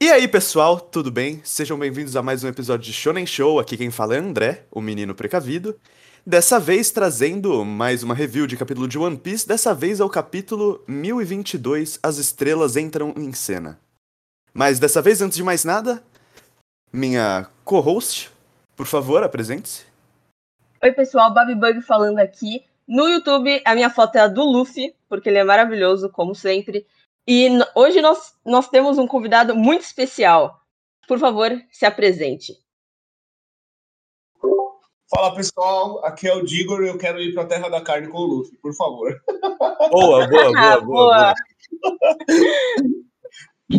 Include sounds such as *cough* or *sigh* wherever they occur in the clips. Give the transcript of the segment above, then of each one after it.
E aí, pessoal, tudo bem? Sejam bem-vindos a mais um episódio de Shonen Show. Aqui quem fala é André, o menino precavido. Dessa vez trazendo mais uma review de capítulo de One Piece. Dessa vez é o capítulo 1022, As Estrelas Entram em Cena. Mas dessa vez, antes de mais nada, minha co-host, por favor, apresente-se. Oi, pessoal, Babi Bug falando aqui. No YouTube, a minha foto é a do Luffy, porque ele é maravilhoso, como sempre. E hoje nós, nós temos um convidado muito especial. Por favor, se apresente. Fala pessoal, aqui é o Digor e eu quero ir para a Terra da Carne com o Luffy, por favor. *laughs* Boa, boa, boa, boa. boa.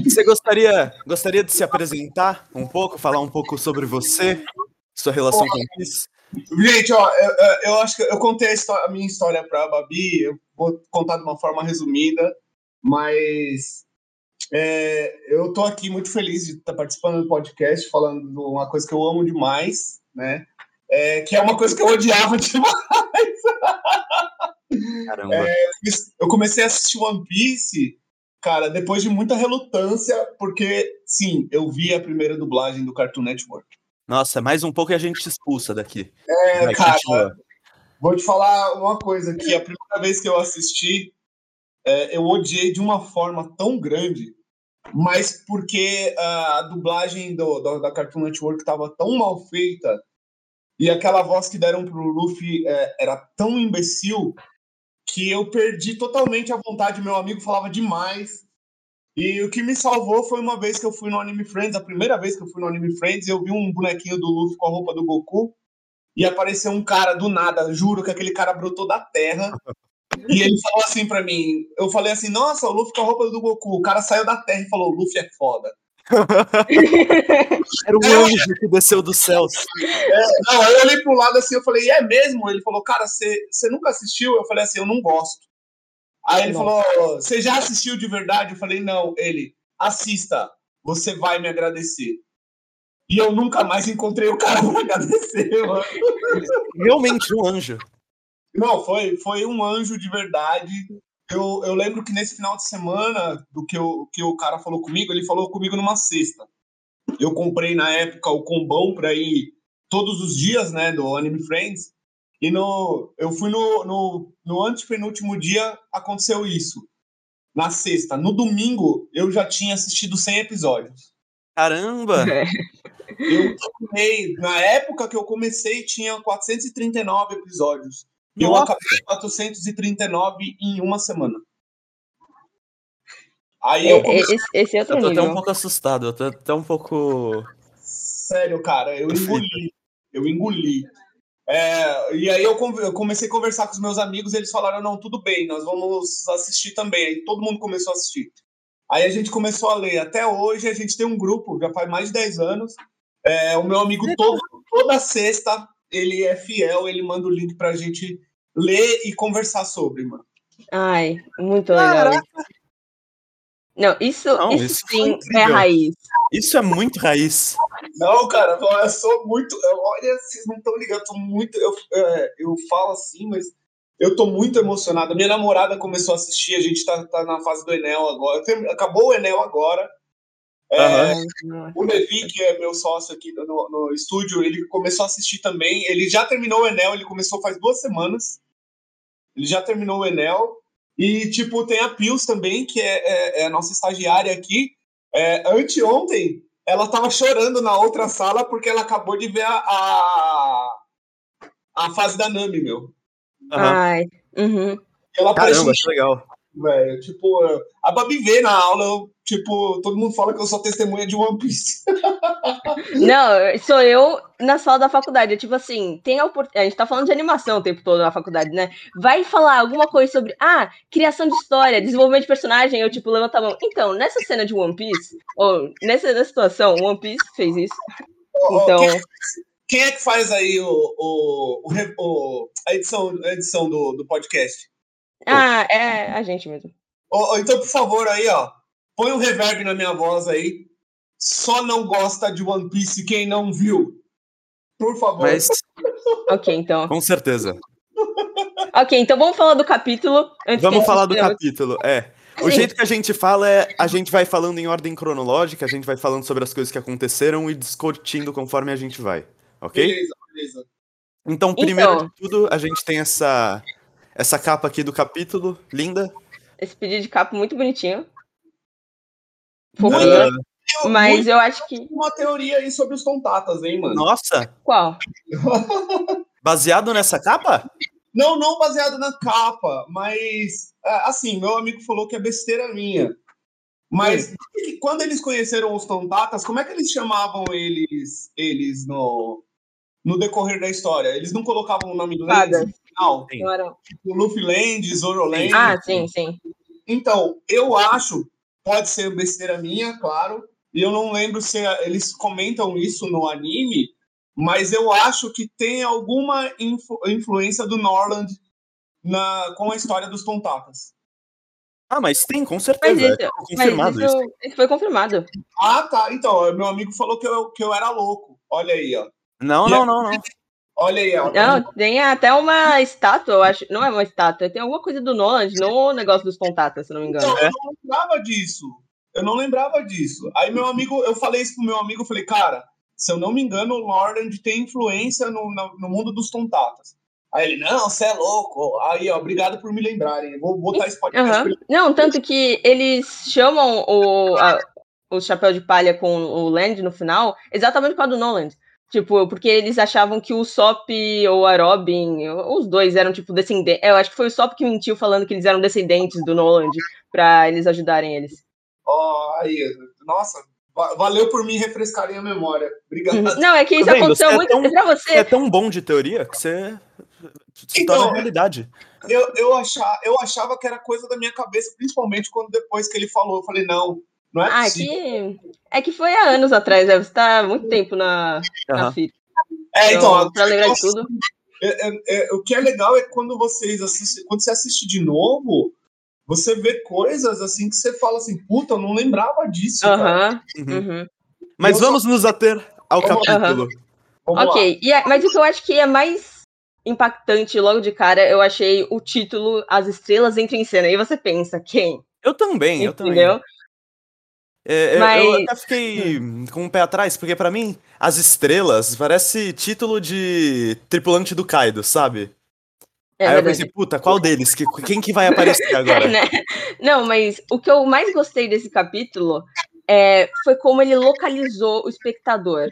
Você gostaria, gostaria de se apresentar um pouco, falar um pouco sobre você, sua relação com isso? Gente, ó, eu, eu, acho que eu contei a, história, a minha história para a Babi, eu vou contar de uma forma resumida. Mas é, eu estou aqui muito feliz de estar tá participando do podcast, falando de uma coisa que eu amo demais, né? É, que é uma coisa que eu odiava *laughs* demais. Caramba. É, eu comecei a assistir One Piece, cara, depois de muita relutância, porque, sim, eu vi a primeira dublagem do Cartoon Network. Nossa, mais um pouco e a gente te expulsa daqui. É, Vai, cara, continua. vou te falar uma coisa que a primeira vez que eu assisti, é, eu odiei de uma forma tão grande, mas porque a dublagem do, do da Cartoon Network estava tão mal feita e aquela voz que deram pro Luffy é, era tão imbecil que eu perdi totalmente a vontade. Meu amigo falava demais. E o que me salvou foi uma vez que eu fui no Anime Friends, a primeira vez que eu fui no Anime Friends, eu vi um bonequinho do Luffy com a roupa do Goku e apareceu um cara do nada. Juro que aquele cara brotou da terra *laughs* e ele falou assim pra mim, eu falei assim, nossa, o Luffy com a roupa do Goku. O cara saiu da terra e falou, o Luffy é foda. Era um anjo que desceu dos céus. É, não, aí eu olhei pro lado assim, eu falei, é mesmo? Ele falou, cara, você nunca assistiu? Eu falei assim, eu não gosto. Aí ele não. falou, você já assistiu de verdade? Eu falei, não. Ele, assista, você vai me agradecer. E eu nunca mais encontrei o cara pra agradecer, mano. Realmente um anjo. Não, foi, foi um anjo de verdade. Eu, eu lembro que nesse final de semana, do que, eu, que o cara falou comigo, ele falou comigo numa sexta. Eu comprei na época o combão para ir todos os dias, né, do Anime Friends. E no, eu fui no, no, no antepenúltimo dia, aconteceu isso. Na sexta. No domingo, eu já tinha assistido 100 episódios. Caramba! É. Eu comecei, na época que eu comecei, tinha 439 episódios. Eu acabei 439 em uma semana. Aí eu comecei... esse, esse é outro eu tô nível. até um pouco assustado, eu tô até um pouco. Sério, cara, eu engoli. Eu engoli. É, e aí eu, eu, comecei a conversar com os meus amigos, eles falaram, não, tudo bem, nós vamos assistir também. Aí todo mundo começou a assistir. Aí a gente começou a ler. Até hoje a gente tem um grupo, já faz mais de 10 anos. É, o meu amigo todo, toda sexta, ele é fiel, ele manda o link pra gente ler e conversar sobre, mano. Ai, muito legal. Não, isso, não, isso, isso sim é raiz. Isso é muito raiz. Não, cara, eu sou muito. Olha, vocês não estão ligados, eu tô muito. Eu, é, eu falo assim, mas eu tô muito emocionado. Minha namorada começou a assistir, a gente tá, tá na fase do Enel agora. Acabou o Enel agora. É, uhum. O Levi, que é meu sócio aqui no, no, estúdio, ele começou a assistir também. Ele já terminou o Enel, ele começou faz duas semanas. Ele já terminou o Enel. E, tipo, tem a Pius também, que é, é, é a nossa estagiária aqui. É, anteontem, ela tava chorando na outra sala porque ela acabou de ver a, a, a fase da Nami, meu. Uhum. Ai, uhum. Ela Caramba, que legal velho. Tipo, a Babi vê na aula, eu, tipo, todo mundo fala que eu sou testemunha de One Piece. *laughs* Não, sou eu na sala da faculdade. É tipo assim, tem a oportunidade. A gente tá falando de animação o tempo todo na faculdade, né? Vai falar alguma coisa sobre, ah, criação de história, desenvolvimento de personagem. Eu, tipo, levanto a mão. Então, nessa cena de One Piece, ou nessa, nessa situação, One Piece fez isso. Então. Quem, quem é que faz aí o, o, o, o a edição, a edição do, do podcast? Ah, é a gente mesmo. Oh, então, por favor, aí, ó. Põe um reverb na minha voz aí. Só não gosta de One Piece quem não viu. Por favor. Mas... *laughs* ok, então. Com certeza. *laughs* ok, então vamos falar do capítulo. vamos falar do capítulo, é. O jeito que a gente fala é a gente vai falando em ordem cronológica, a gente vai falando sobre as coisas que aconteceram e discutindo conforme a gente vai, ok? Beleza, beleza. Então, primeiro Então. de tudo, a gente tem essa essa capa aqui do capítulo, linda. Esse pedido de capa muito bonitinho. Ah, Fofinho. Eu- Mas muito- eu acho que. uma teoria aí sobre os tontatas, hein, mano? nossa, Qual? *laughs* baseado nessa capa? Não, não baseado na capa, mas ah, assim, meu amigo falou que é besteira minha. Mas que quando eles conheceram os tontatas, como é que eles chamavam eles eles no, no decorrer da história? Eles não colocavam o nome do Fadas. no final? Tipo, Luffy Land, Zoro Land. Ah, sim, sim. Então, eu acho, pode ser besteira minha, claro, e eu não lembro se eles comentam isso no anime, mas eu acho que tem alguma influ- influência do Norland na, com a história dos Tontatas. Ah, mas tem, com Mas certeza. isso, é mas confirmado isso. isso, isso foi confirmado. Ah, tá. Então, meu amigo falou que eu, que eu era louco. Olha aí, ó. Não, não, não, não. Olha aí, ó. Não, tem até uma estátua, eu acho. Não é uma estátua, tem alguma coisa do Noland no negócio dos contatos, se não me engano. Então, eu não lembrava disso. Eu não lembrava disso. Aí meu amigo, eu falei isso pro meu amigo, eu falei, cara, se eu não me engano, o Norland tem influência no, no, no mundo dos tontatas. Aí ele, não, você é louco. Aí, ó, obrigado por me lembrarem. Vou botar esse podcast. Aham. Não, tanto que eles chamam o, a- o chapéu de palha com o Land no final exatamente por causa do Noland. Tipo, porque eles achavam que o Sop ou a Robin, os dois eram, tipo, descendentes. Eu acho que foi o Sop que mentiu falando que eles eram descendentes do Noland pra eles ajudarem eles. Ó, aí, nossa, va- valeu por me refrescarem a memória. Obrigado. *laughs* Não, é que isso Tá vendo? aconteceu Você é muito tão- pra Você é tão bom de teoria que você se Então, torna realidade. Eu, eu, achava, eu achava que era coisa da minha cabeça, principalmente quando depois que ele falou, eu falei, não, não é Ah, é possível. que, é que foi há anos atrás, né? Você tá há muito tempo na, na Aham. fita. É, então, pra lembrar de tudo. É, é, é, o que é legal é quando vocês assistem, quando você assiste de novo, você vê coisas assim que você fala assim, puta, eu não lembrava disso. Uhum. uhum. Mas Eu só- vamos nos ater ao Vamos- capítulo. Vamos lá. Ok, e é- mas o que eu acho que é mais impactante logo de cara, eu achei o título As Estrelas Entram em Cena. E você pensa, quem? Eu também, eu também. É, eu- Mas- Eu até fiquei com o pé atrás, porque pra mim, as estrelas parece título de tripulante do Kaido, sabe? É Aí eu verdade. pensei, puta, qual deles? Que, quem que vai aparecer agora? *laughs* Né? Não, mas o que eu mais gostei desse capítulo é, foi como ele localizou o espectador.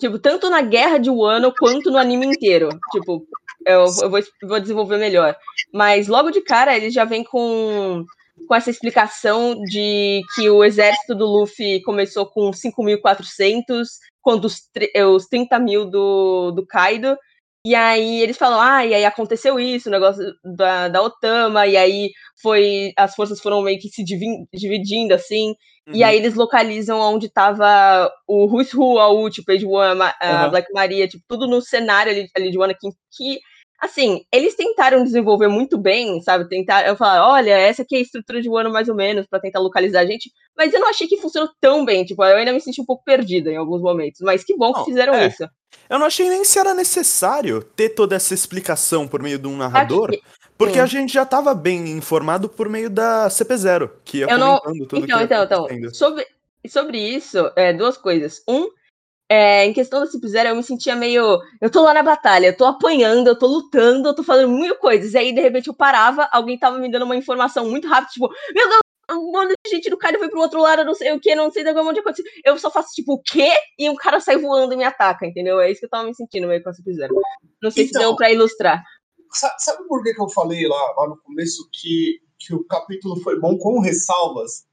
Tipo, tanto na guerra de Wano quanto no anime inteiro. Tipo, eu, eu vou, vou desenvolver melhor. Mas logo de cara ele já vem com, com essa explicação de que o exército do Luffy começou com 5.400 contra os, eh, os 30 mil do, do Kaido. E aí eles falam, ah, e aí aconteceu isso, o negócio da, da Otama, e aí foi. As forças foram meio que se divi- dividindo, assim. E Uhum. aí eles localizam onde tava o Who's Who, a U, tipo, Page One, a, Aham. Black Maria, tipo, tudo no cenário ali, ali de One que, que, assim, eles tentaram desenvolver muito bem, sabe? Tentaram falar, olha, essa aqui é a estrutura de Wano mais ou menos, pra tentar localizar a gente, mas eu não achei que funcionou tão bem, tipo, eu ainda me senti um pouco perdida em alguns momentos, mas que bom que Não, fizeram é. isso. Eu não achei nem se era necessário ter toda essa explicação por meio de um narrador, Aqui- porque Hum. a gente já tava bem informado por meio da CP0, que ia Eu não- tudo Então, que então, então, sobre, sobre isso, é, duas coisas. Um, é, em questão da Cip Zero, eu me sentia meio. Eu tô lá na batalha, eu tô apanhando, eu tô lutando, eu tô fazendo mil coisas. E aí, de repente, eu parava, alguém tava me dando uma informação muito rápida, tipo, meu Deus, um monte de gente do cara foi pro outro lado, não sei o que, não sei de onde aconteceu. Eu só faço, tipo, o quê? E um cara sai voando e me ataca, entendeu? É isso que eu tava me sentindo meio com a Zero. Não sei se Então- deu pra ilustrar. Sa- Sabe por que, que eu falei lá, lá no começo que, que o capítulo foi bom com ressalvas?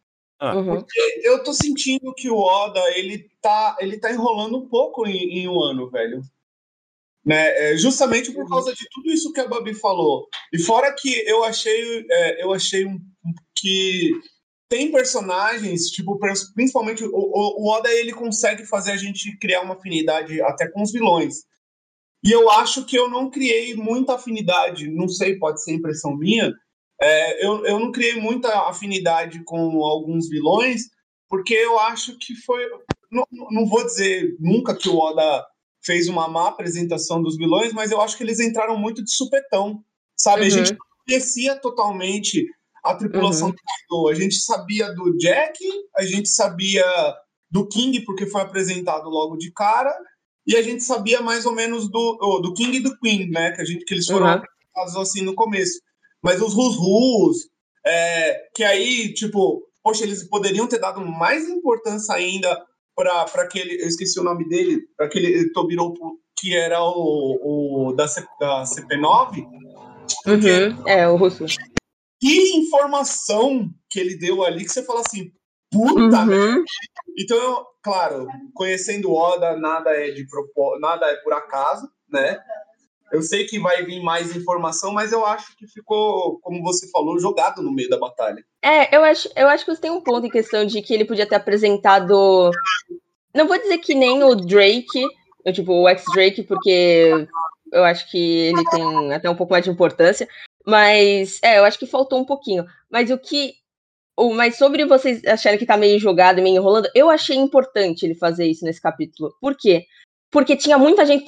Ah. Uhum. Eu tô sentindo que o Oda, ele tá, ele tá enrolando um pouco em, em um ano, velho. Né? É, justamente por causa de tudo isso que a Babi falou. E fora que eu achei, é, eu achei um, que tem personagens, tipo, principalmente o, o, o Oda, ele consegue fazer a gente criar uma afinidade até com os vilões. E eu acho que eu não criei muita afinidade, não sei, pode ser impressão minha, é, eu, eu não criei muita afinidade com alguns vilões, porque eu acho que foi. Não, não vou dizer nunca que o Oda fez uma má apresentação dos vilões, mas eu acho que eles entraram muito de supetão. Sabe? A Uhum. gente não conhecia totalmente a tripulação Uhum. do A gente sabia do Jack, a gente sabia do King, porque foi apresentado logo de cara, e a gente sabia mais ou menos do, oh, do King e do Queen, né? Que, a gente, que eles foram Uhum. apresentados assim no começo. Mas os Rus-Rus, é, que aí, tipo, poxa, eles poderiam ter dado mais importância ainda para aquele, eu esqueci o nome dele, para aquele Tobiropo que era o, o da, C, da CP9. Uhum. É, o russo. Que informação que ele deu ali que você fala assim, puta, Uhum. Então, eu, claro, conhecendo o Oda, nada é de propó- nada é por acaso, né? Eu sei que vai vir mais informação, mas eu acho que ficou, como você falou, jogado no meio da batalha. É, eu acho, eu acho que você tem um ponto em questão de que ele podia ter apresentado. Não vou dizer que nem o Drake, eu, tipo, o ex-Drake, porque eu acho que ele tem até um pouco mais de importância. Mas, é, eu acho que faltou um pouquinho. Mas o que. O, mas sobre vocês acharem que tá meio jogado, meio enrolando, eu achei importante ele fazer isso nesse capítulo. Por quê? Porque tinha muita gente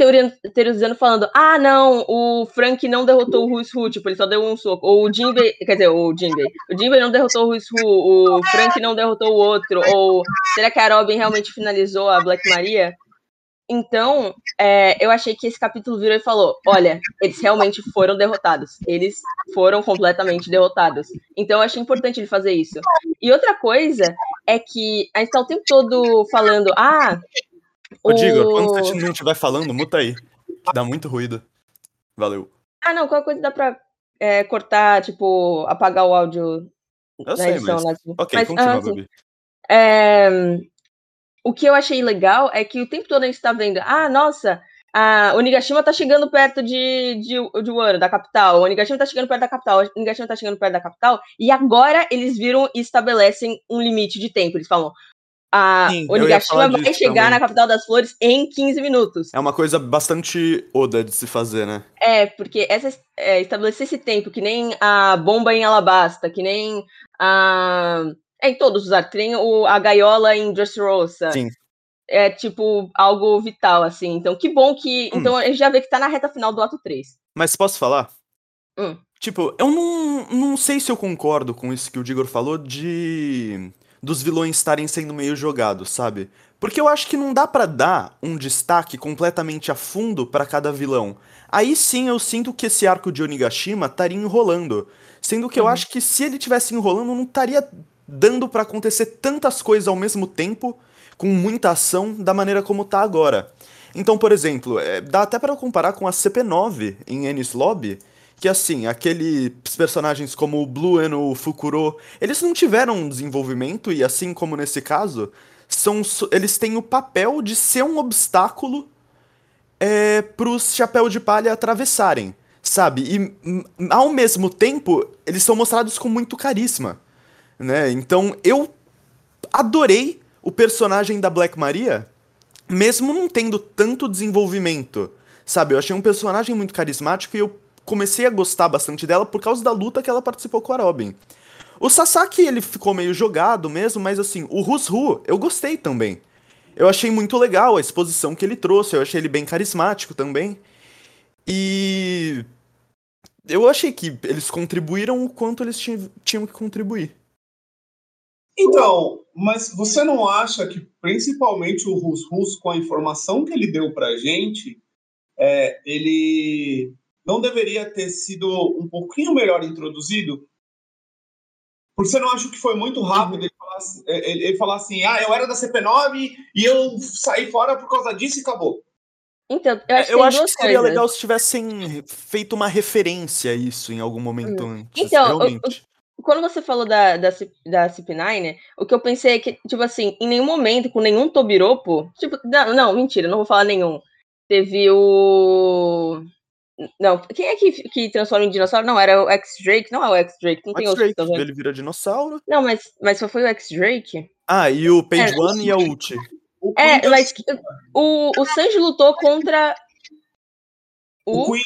teorizando, falando: ah, não, o Frank não derrotou o Ruiz Hu, tipo, ele só deu um soco. Ou o Jinbei, quer dizer, o Jinbei. O Jinbei não derrotou o Ruiz Hu, o Frank não derrotou o outro. Ou será que a Robin realmente finalizou a Black Maria? Então, é, eu achei que esse capítulo virou e falou: olha, eles realmente foram derrotados. Eles foram completamente derrotados. Então, eu achei importante ele fazer isso. E outra coisa é que a gente tá o tempo todo falando: ah. Ô, Digo, quando o- você não estiver falando, muta aí. Que dá muito ruído. Valeu. Ah, não, qualquer coisa dá pra é, cortar, tipo, apagar o áudio Eu sei, edição. mas... assim. Ok, Mas, continua, ah, sim. Babi. É, o que eu achei legal é que o tempo todo a gente tá vendo, ah, nossa, a Onigashima tá chegando perto de, de, de Wano, da capital, o Onigashima tá chegando perto da capital, o Onigashima tá chegando perto da capital, e agora eles viram e estabelecem um limite de tempo. Eles falam, a Sim, eu ia Onigashima falar vai chegar também. na capital das flores em 15 minutos. É uma coisa bastante Oda de se fazer, né? É, porque essa, é, estabelecer esse tempo, que nem a bomba em Alabasta, que nem a. É, em todos os arcos, que nem o, a gaiola em Dressrosa. Sim. É, tipo, algo vital, assim. Então, que bom que. Hum. Então, a gente já vê que tá na reta final do ato 3. Mas posso falar? Hum. Tipo, eu não, não sei se eu concordo com isso que o Digor falou de dos vilões estarem sendo meio jogados, sabe? Porque eu acho que não dá pra dar um destaque completamente a fundo pra cada vilão. Aí sim eu sinto que esse arco de Onigashima estaria enrolando, sendo que eu Uhum. acho que se ele tivesse enrolando não estaria dando pra acontecer tantas coisas ao mesmo tempo, com muita ação da maneira como tá agora. Então, por exemplo, é, dá até pra comparar com a CP9 em Ennis Lobby, que assim, aqueles personagens como o Blue e o Fukuro, eles não tiveram um desenvolvimento e assim como nesse caso, são eles têm o papel de ser um obstáculo é, pros chapéu de palha atravessarem, sabe? E ao mesmo tempo, eles são mostrados com muito carisma, né? Então, eu adorei o personagem da Black Maria, mesmo não tendo tanto desenvolvimento, sabe? Eu achei um personagem muito carismático e eu comecei a gostar bastante dela por causa da luta que ela participou com a Robin. O Sasaki, ele ficou meio jogado mesmo, mas assim, o Rusru, eu gostei também. Eu achei muito legal a exposição que ele trouxe, eu achei ele bem carismático também. E eu achei que eles contribuíram o quanto eles ti- tinham que contribuir. Então, mas você não acha que principalmente o Rus Rus, com a informação que ele deu pra gente, é, ele não deveria ter sido um pouquinho melhor introduzido? Porque você não acha que foi muito rápido ele falar, assim- ele- ele falar assim, ah, eu era da CP9 e eu saí fora por causa disso e acabou. Então, eu acho, É, eu acho que seria coisas. legal se tivessem feito uma referência a isso em algum momento antes. Então, o- realmente. Quando você falou da, da, C- da CP9, o que eu pensei é que, tipo assim, em nenhum momento, com nenhum Tobiropo, tipo, não, não, mentira, não vou falar nenhum. Teve o. Não, quem é que, que transforma em dinossauro? Não, era o X-Drake, não é o X-Drake, não tem outro. Ele vira dinossauro. Não, mas, mas só foi o X-Drake? Ah, e o Page É. One e a Ult. O É, mas o, o Sanji lutou contra. o O. Queen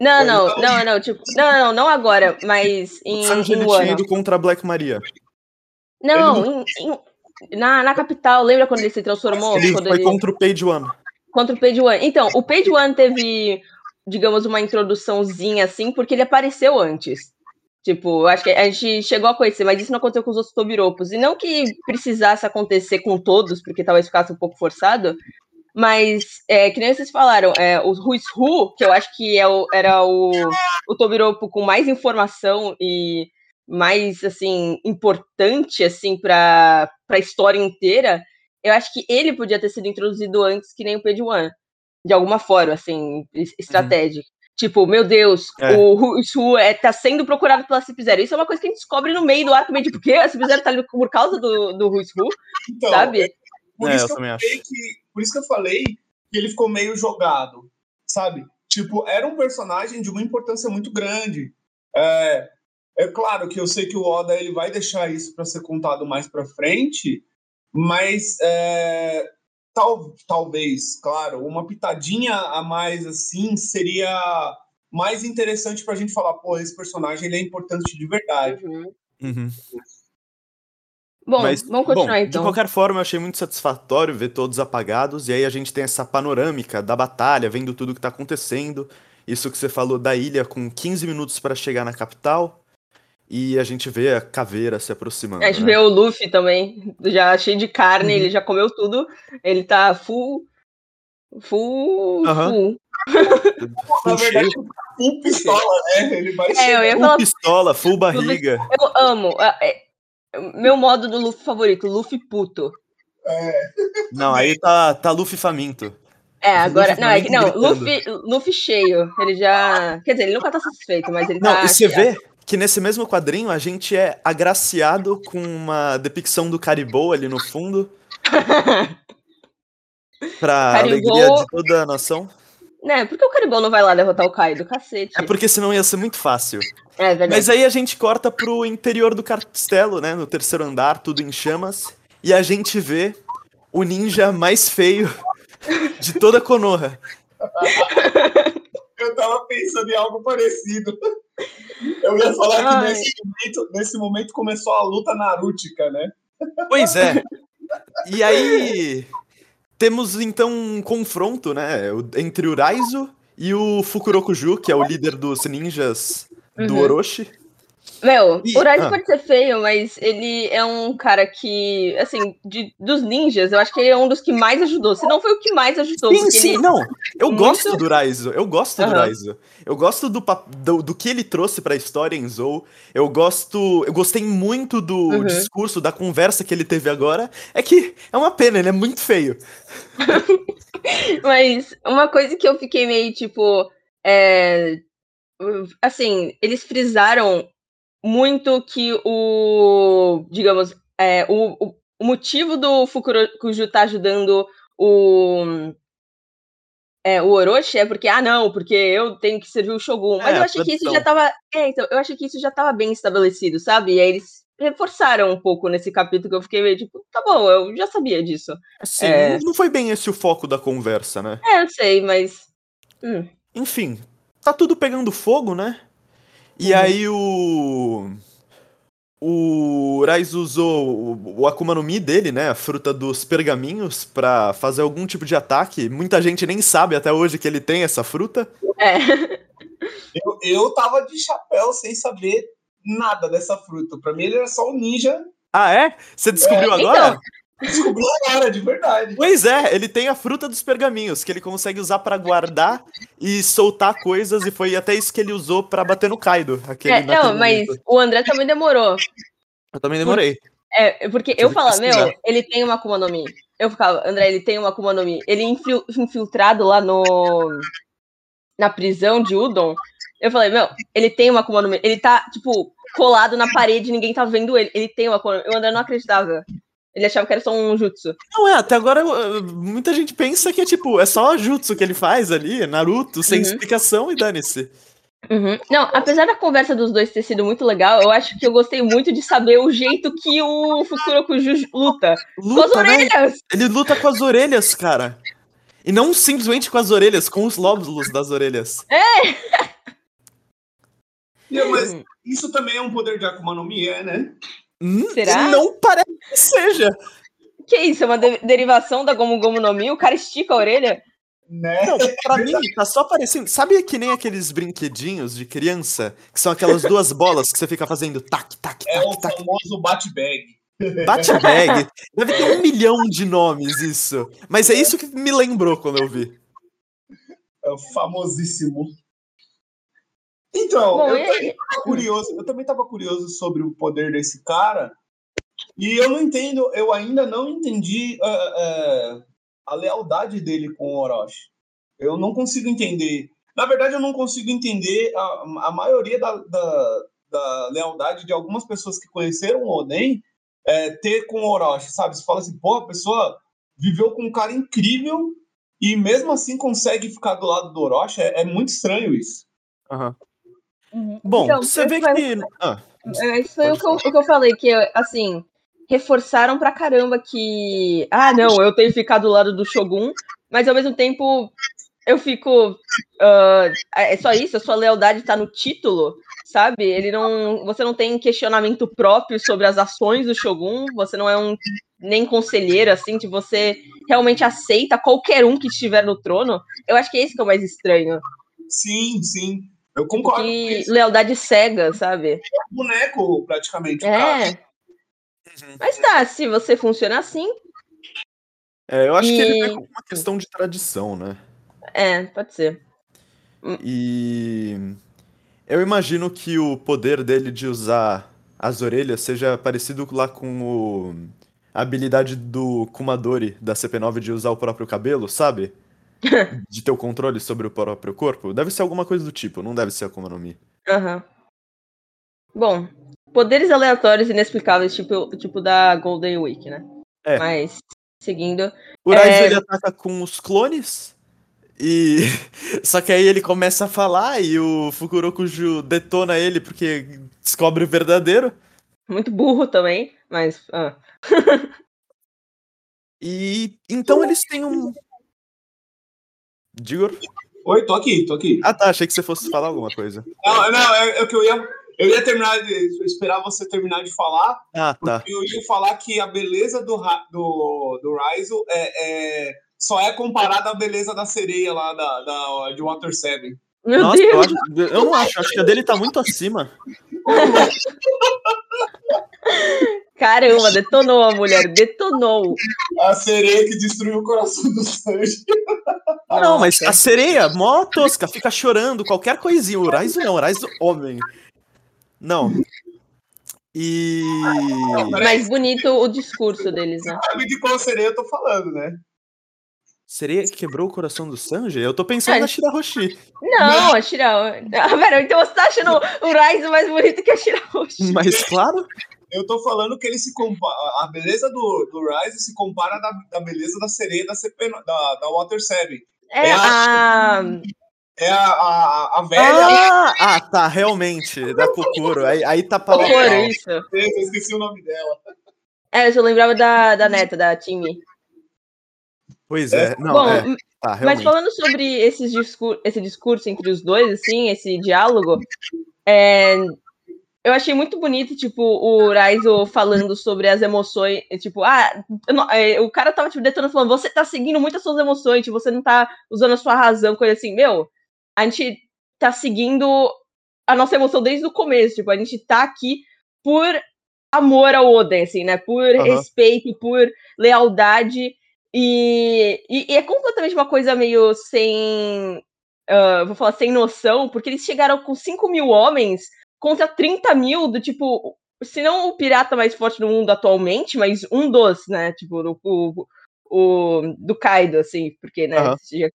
Não, não, não, não, tipo. Não, não, não agora, mas O em, Sanji ele tinha ido contra a Black Maria. Não, em- em- na, na capital, lembra quando ele se transformou? Ele foi ele... contra o Page One. Contra o Page One. Então, o Page One teve, digamos, uma introduçãozinha assim, porque ele apareceu antes. Tipo, acho que a gente chegou a conhecer, mas isso não aconteceu com os outros Tobiropos. E não que precisasse acontecer com todos, porque talvez ficasse um pouco forçado, mas, é, que nem vocês falaram, é, o Ruiz Ru, que eu acho que é o, era o, o Tobiropo com mais informação e mais, assim, importante, assim, para a história inteira, eu acho que ele podia ter sido introduzido antes que nem o Page One, de alguma forma, assim, estratégica. Uhum. Tipo, meu Deus, é. o Ru é, tá sendo procurado pela Cip Zero. Isso é uma coisa que a gente descobre no meio do arco, meio de por que a Cip Zero tá ali por causa do, do Ruiz Ru, então, sabe? É, por, é, isso eu que eu que, por isso que eu falei que ele ficou meio jogado, sabe? Tipo, era um personagem de uma importância muito grande. É, é claro que eu sei que o Oda ele vai deixar isso para ser contado mais para frente, mas é, tal, talvez, claro, uma pitadinha a mais assim seria mais interessante para a gente falar, pô, esse personagem ele é importante de verdade. Uhum. Uhum. Bom, Mas, vamos continuar bom, então. De qualquer forma, eu achei muito satisfatório ver todos apagados, e aí a gente tem essa panorâmica da batalha, vendo tudo que tá acontecendo. Isso que você falou da ilha com 15 minutos para chegar na capital. E a gente vê a caveira se aproximando. A gente né? vê o Luffy também, já cheio de carne, uhum. ele já comeu tudo. Ele tá full. Full. Uhum. Full. *laughs* verdade, full pistola, né? Ele vai é, eu ia full falar... pistola, full barriga. Eu amo. É, meu modo do Luffy favorito, Luffy puto. É. Não, aí tá, tá Luffy faminto. É, agora. Não, é que não, Luffy, Luffy cheio. Ele já. Quer dizer, ele nunca tá satisfeito, mas ele não, tá. E você vê que nesse mesmo quadrinho a gente é agraciado com uma depicção do Caribou ali no fundo. *laughs* pra Caribou... alegria de toda a nação. Né, por que o Caribou não vai lá derrotar o Kaido? Cacete. É porque senão ia ser muito fácil. É verdade. Mas aí a gente corta pro interior do castelo, né? No terceiro andar, tudo em chamas. E a gente vê o ninja mais feio de toda Konoha. *laughs* Eu tava pensando em algo parecido. Eu ia falar Ai. que nesse momento, nesse momento começou a luta narútica, né? Pois é. E aí temos então um confronto, né, entre o Raizo e o Fukurokuju, que é o líder dos ninjas do uhum. Orochi. Meu, e, o Raizo ah. pode ser feio, mas ele é um cara que, assim, de, dos ninjas, eu acho que ele é um dos que mais ajudou. Se não foi o que mais ajudou. Sim, sim, ele... não. Eu Muito... gosto do Raizo. Eu gosto uhum. do Raizo. Eu gosto do, do, do, que ele trouxe pra história em Zou. Eu gosto. Eu gostei muito do uhum. discurso, da conversa que ele teve agora. É que é uma pena, ele é muito feio. *laughs* mas uma coisa que eu fiquei meio tipo. É, assim, eles frisaram muito que o, digamos, é, o, o, motivo do Fukurokuju estar tá ajudando o, é, o Orochi é porque, ah, não, porque eu tenho que servir o Shogun. Mas é, eu achei que isso já tava. É, então, eu achei que isso já tava bem estabelecido, sabe? E aí eles reforçaram um pouco nesse capítulo que eu fiquei meio tipo, tá bom, eu já sabia disso. Sim, é... não foi bem esse o foco da conversa, né? É, eu sei, mas. Hum. Enfim, tá tudo pegando fogo, né? E uhum. aí o. O Rais usou o Akuma no Mi dele, né? A fruta dos pergaminhos, para fazer algum tipo de ataque. Muita gente nem sabe até hoje que ele tem essa fruta. É. Eu, eu tava de chapéu sem saber nada dessa fruta. Pra mim ele era só um ninja. Ah, é? Você descobriu é. agora? Então, Descobriu agora, de verdade. Pois é, ele tem a fruta dos pergaminhos, que ele consegue usar para guardar e soltar coisas, e foi até isso que ele usou para bater no Kaido. Aquele, é, não, mas momento. o André também demorou. Eu também demorei. É, porque eu falava, meu, ele tem uma Akuma no Mi. Eu ficava, André, ele tem uma Akuma no Mi. Ele infiltrado lá no. na prisão de Udon. Eu falei, meu, ele tem uma Akuma no Mi. Ele tá, tipo, colado na parede, ninguém tá vendo ele. Ele tem uma Akuma no Mi. O André não acreditava. Ele achava que era só um jutsu. Não é, até agora muita gente pensa que é tipo, é só jutsu que ele faz ali, Naruto, sem uhum. explicação e dane-se. Uhum. Não, apesar da conversa dos dois ter sido muito legal, eu acho que eu gostei muito de saber o jeito que o Fukurokuju luta. luta com as né? orelhas! Né? Ele luta com as orelhas, cara. E não simplesmente com as orelhas, com os lóbulos das orelhas. *laughs* É! mas isso também é um poder de Akuma no Mi, é, né? Será? Não parece que seja. Que isso? É uma de derivação da Gomu Gomu no Mi? O cara estica a orelha? Né? Não, *laughs* pra mim, tá só parecendo. Sabe que nem aqueles brinquedinhos de criança? Que são aquelas duas bolas que você fica fazendo tac, tac, É o tac, tac. famoso bate-bag. Bate-bag. *laughs* Deve ter um milhão de nomes isso. Mas é isso que me lembrou quando eu vi. É o famosíssimo. Então, Bom, eu também tava curioso, eu também tava curioso sobre o poder desse cara. E eu não entendo, eu ainda não entendi ah, ah, a lealdade dele com o Orochi. Eu não consigo entender. Na verdade, eu não consigo entender a, a maioria da, da, da lealdade de algumas pessoas que conheceram o Oden é, ter com o Orochi, sabe? Você fala assim, pô, a pessoa viveu com um cara incrível e mesmo assim consegue ficar do lado do Orochi. É, é muito estranho isso. Aham. Uhum. Bom, Então, você vê mas- que. Ah, É, Isso foi o que, eu, o que eu falei, que, assim, reforçaram pra caramba que. Ah, não, eu tenho que ficar do lado do Shogun, mas ao mesmo tempo eu fico. ah, é só isso, a sua lealdade tá no título, sabe? Ele não. Você não tem questionamento próprio sobre as ações do Shogun, você não é um nem conselheiro, assim, de você realmente aceita qualquer um que estiver no trono. Eu acho que é esse que é o mais estranho. Sim, sim. Eu concordo isso. lealdade cega, sabe? É um boneco, praticamente. É. Mas tá, se você funciona assim, é, eu acho que ele E- é uma questão de tradição, né? é, pode ser. E eu imagino que o poder dele de usar as orelhas seja parecido lá com o... a habilidade do Kumadori da CP9 de usar o próprio cabelo, sabe? *laughs* De ter o controle sobre o próprio corpo. Deve ser alguma coisa do tipo, não deve ser a Akuma no Mi. Aham. Bom, poderes aleatórios inexplicáveis, tipo, tipo da Golden Week, né? É. Mas, seguindo. O Raizo É. ele ataca com os clones. E. *laughs* Só que aí ele começa a falar e o Fukurokuju detona ele porque descobre o verdadeiro. Muito burro também, mas. ah. *laughs* E então eles têm um. Digor? Oi, tô aqui, tô aqui. Ah tá, achei que você fosse falar alguma coisa. Não, não, é, é o que eu ia. Eu ia terminar de esperar você terminar de falar. Ah tá. porque Eu ia falar que a beleza do, do, do Raizo é, é- só é comparada à beleza da sereia lá da, da, de Water 7. Meu Nossa, eu, Deus! acho- eu não acho, acho que a dele tá muito acima. Caramba, detonou a mulher, detonou. A sereia que destruiu o coração do Sanji. *laughs* Não, mas a sereia, mó tosca, fica chorando, qualquer coisinha. O Raizo não, o Raizo homem. Não. E. Mas bonito o discurso deles, né? Sabe de qual sereia eu tô falando, né? Sereia que quebrou o coração do Sanji? Eu tô pensando É. na Shirahoshi. Não, a Shirao. Ah, pera, então você tá achando o Raizo mais bonito que a Shirahoshi. Mas claro. Eu tô falando que ele se compara. A beleza do, do Rise se compara da, da beleza da sereia da, CP, da, da Water 7. É É a. É a, a, a velha. Ah, *laughs* ah, tá, realmente. Da Kokoro. Aí, aí tá pra Kokoro, isso. Eu esqueci o nome dela. É, eu só lembrava da, da neta, da Timmy. Pois é. Não, Bom, é. Tá, Mas falando sobre esses discur esse discurso entre os dois, assim, esse diálogo, é, eu achei muito bonito, tipo, o Raizo falando sobre as emoções, tipo, ah, não- é, o cara tava, tipo, detonando, falando, você tá seguindo muito as suas emoções, tipo, você não tá usando a sua razão, coisa assim, meu, a gente tá seguindo a nossa emoção desde o começo, tipo, a gente tá aqui por amor ao Oden, assim, né, por Aham. respeito, por lealdade, e, e- e é completamente uma coisa meio sem. ah, vou falar sem noção, porque eles chegaram com 5 mil homens contra 30 mil do tipo. Se não o pirata mais forte do mundo atualmente, mas um dos, né? Tipo, o, o, o- do Kaido, assim, porque, né?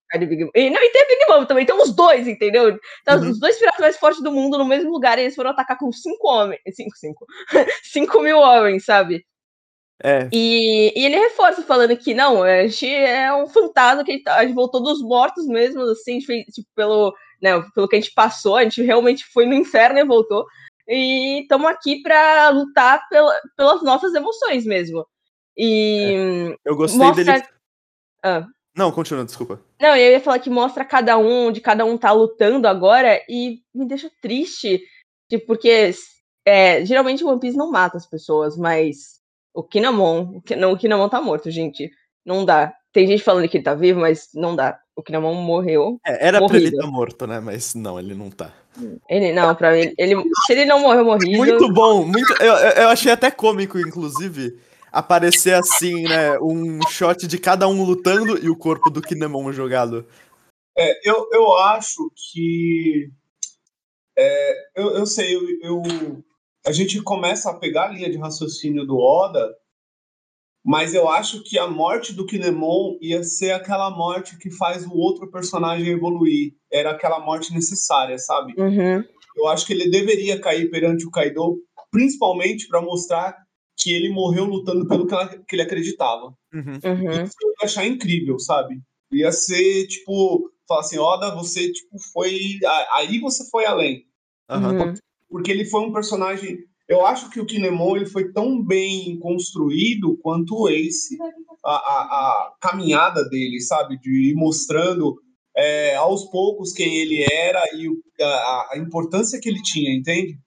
Kaido e Big Mom. E, não, e tem Big Mom também, tem os dois, entendeu? Então, Uhum. Os dois piratas mais fortes do mundo no mesmo lugar, e eles foram atacar com cinco homens. Cinco, cinco. *laughs* cinco mil homens, sabe? É. E, e ele reforça falando que não, a gente é um fantasma que a gente, tá- voltou dos mortos mesmo, assim, fez, tipo, pelo, né, pelo que a gente passou, a gente realmente foi no inferno e voltou. E estamos aqui para lutar pela, pelas nossas emoções mesmo. E Eu gostei mostra. dele. Ah. Não, continua, desculpa. Não, eu ia falar que mostra cada um, de cada um tá lutando agora, e me deixa triste, tipo, porque é, geralmente o One Piece não mata as pessoas, mas o Kinemon, o Ki- não, o Kinemon tá morto, gente. Não dá. Tem gente falando que ele tá vivo, mas não dá. O Kinemon morreu. É, era pra ele Morrido. estar morto, né? Mas não, ele não tá. Ele, não, pra ele, ele. Se ele não morreu morrido. Muito bom, muito. Eu, eu eu achei até cômico, inclusive, aparecer assim, né? Um shot de cada um lutando e o corpo do Kinemon jogado. É, eu, eu acho que. é, eu, eu sei, eu, eu- a gente começa a pegar a linha de raciocínio do Oda, mas eu acho que a morte do Kinemon ia ser aquela morte que faz o outro personagem evoluir. Era aquela morte necessária, sabe? Uhum. Eu acho que ele deveria cair perante o Kaido, principalmente para mostrar que ele morreu lutando pelo que, ela- que ele acreditava. Uhum. Uhum. Isso eu ia achar incrível, sabe? Ia ser, tipo, falar assim, Oda, você, tipo, foi... Aí você foi além. Uhum. Porque ele foi um personagem... Eu acho que o Kinemon, ele foi tão bem construído quanto o Ace. A, a, a caminhada dele, sabe? De ir mostrando é, aos poucos quem ele era e o- a, a importância que ele tinha, entende?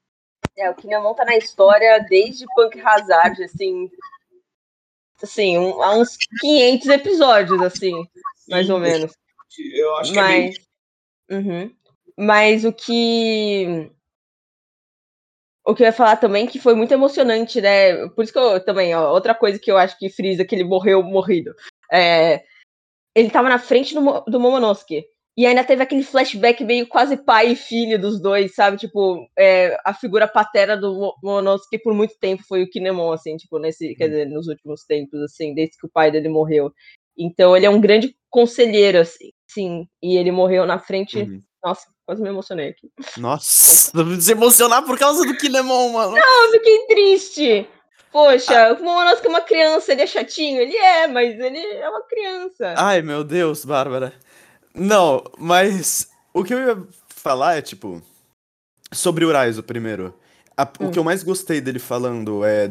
É, o Kinemon tá na história desde Punk Hazard, assim. Assim, um- há uns 500 episódios, assim, mais ou menos. Eu acho que é bem... Uhum. Mas o que. O que eu ia falar também que foi muito emocionante, né? Por isso que eu também, ó, outra coisa que eu acho que frisa que ele morreu morrido. É, ele tava na frente do, do Momonosuke. E ainda teve aquele flashback meio quase pai e filho dos dois, sabe? Tipo, é, a figura paterna do Mo- Momonosuke por muito tempo foi o Kinemon, assim, tipo, nesse, quer dizer, nos últimos tempos, assim, desde que o pai dele morreu. Então ele é um grande conselheiro, assim, sim. E ele morreu na frente. Uhum. Nossa, quase me emocionei aqui. Nossa, se emocionar por causa do Kinemon, mano. Eu fiquei triste. Poxa, o Momonosuke é uma criança, ele é chatinho? Ele é, mas ele é uma criança. Ai, meu Deus, Bárbara. Não, mas o que eu ia falar é, tipo, sobre o Raizo primeiro. A- O Hum. que eu mais gostei dele falando é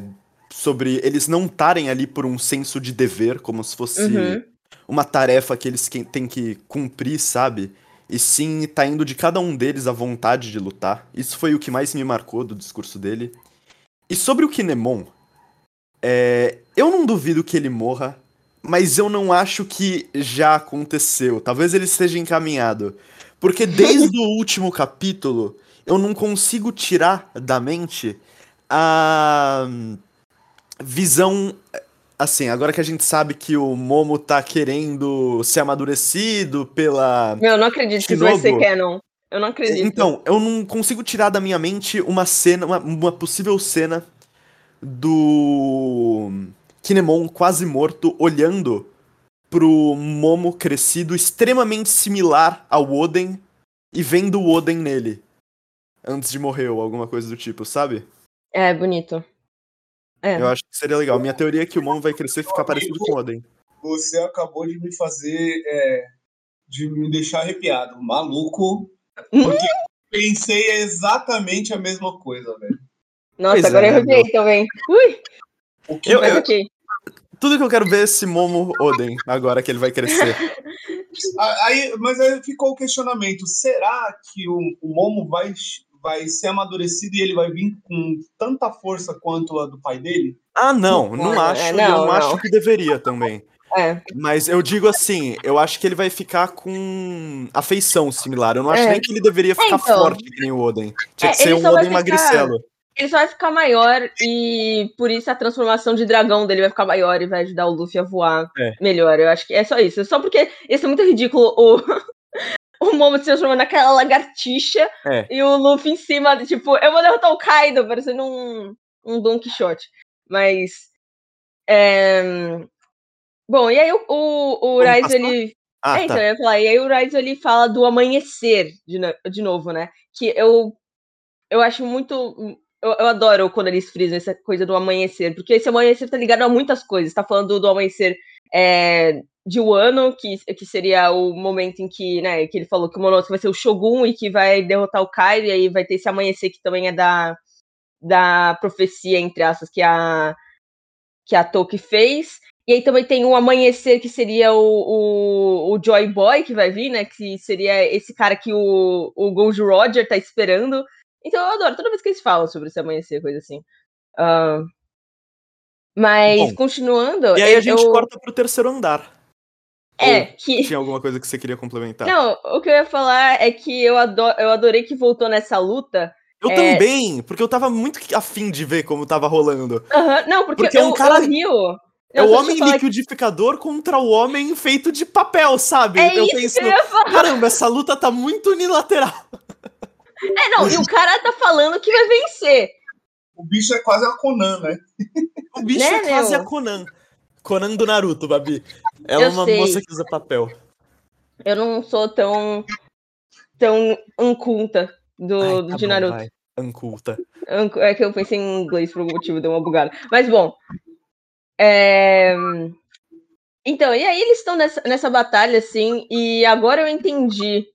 sobre eles não estarem ali por um senso de dever, como se fosse Uhum. uma tarefa que eles que- têm que cumprir, sabe? E sim, tá indo de cada um deles a vontade de lutar. Isso foi o que mais me marcou do discurso dele. E sobre o Kinemon, é, eu não duvido que ele morra, mas eu não acho que já aconteceu. Talvez ele esteja encaminhado. Porque desde o último capítulo, eu não consigo tirar da mente a visão. Assim, agora que a gente sabe que o Momo tá querendo ser amadurecido pela. Meu, eu não acredito que isso vai ser Shinobu. canon. Eu não acredito. Então, eu não consigo tirar da minha mente uma cena, uma, uma possível cena do Kinemon quase morto olhando pro Momo crescido extremamente similar ao Oden e vendo o Oden nele antes de morrer ou alguma coisa do tipo, sabe? É, bonito. É. Eu acho que seria legal. Minha teoria é que o Momo vai crescer e ficar parecido com o Oden. Você acabou de me fazer. é, de me deixar arrepiado. Maluco. Porque eu pensei exatamente a mesma coisa, velho. Nossa, Pois agora é, eu arrepiei também. Ui, O que Eu- eu-. Tudo que eu quero ver é esse Momo Oden, agora que ele vai crescer. *laughs* Aí, mas aí ficou o questionamento: será que o, o Momo vai, vai ser amadurecido e ele vai vir com tanta força quanto a do pai dele? Ah, não, não É, acho. e não, eu não, não. acho que deveria também. É. Mas eu digo assim, eu acho que ele vai ficar com afeição similar. Eu não acho É. nem que ele deveria ficar então. forte que nem o Oden. Tinha É, que ser um Oden ficar- magricelo. Ele só vai ficar maior e por isso a transformação de dragão dele vai ficar maior e vai ajudar o Luffy a voar É. melhor. Eu acho que é só isso. Só porque isso é muito ridículo o, o Momo se transformando naquela lagartixa É. e o Luffy em cima, tipo, eu vou derrotar o Kaido, parecendo um, um Don Quixote. Mas. é, Bom, e aí o, o, o passar? ele Ah, é, então, tá. eu ia falar, e aí o Raizo ele fala do amanhecer de, no- de novo, né? Que eu, eu acho muito. Eu, eu adoro quando eles frisam essa coisa do amanhecer, porque esse amanhecer tá ligado a muitas coisas. Tá falando do, do amanhecer é, de Wano, que, que seria o momento em que, né, que ele falou que o Monosuke vai ser o Shogun e que vai derrotar o Kaido, e aí vai ter esse amanhecer que também é da, da profecia, entre aspas, que a, que a Toki fez. E aí também tem o amanhecer, que seria o, o, o Joy Boy que vai vir, né? Que seria esse cara que o, o Gold Roger tá esperando. Então eu adoro toda vez que eles falam sobre esse amanhecer, coisa assim. Ah, mas, Bom, continuando. E aí a eu- gente eu- corta pro terceiro andar. É, Ou que. Tinha alguma coisa que você queria complementar? Não, o que eu ia falar é que eu, ado eu adorei que voltou nessa luta. Eu É. também, porque eu tava muito afim de ver como tava rolando. Aham, Não, porque, Porque é eu, um cara- eu rio. É o homem liquidificador contra o homem feito de papel, sabe? É eu isso penso, que eu ia falar. caramba, essa luta tá muito unilateral. É, não, e o cara tá falando que vai vencer. O bicho é quase a Conan, né? O bicho Né, é quase meu? a Conan. Conan do Naruto, Babi. Ela é Eu uma sei. moça que usa papel. Eu não sou tão. tão unculta do, Ai, tá de bom, Naruto. vai. Anculta. É que eu pensei em inglês por algum motivo, deu uma bugada. Mas bom. é, Então, e aí eles estão nessa, nessa batalha, assim, e agora eu entendi.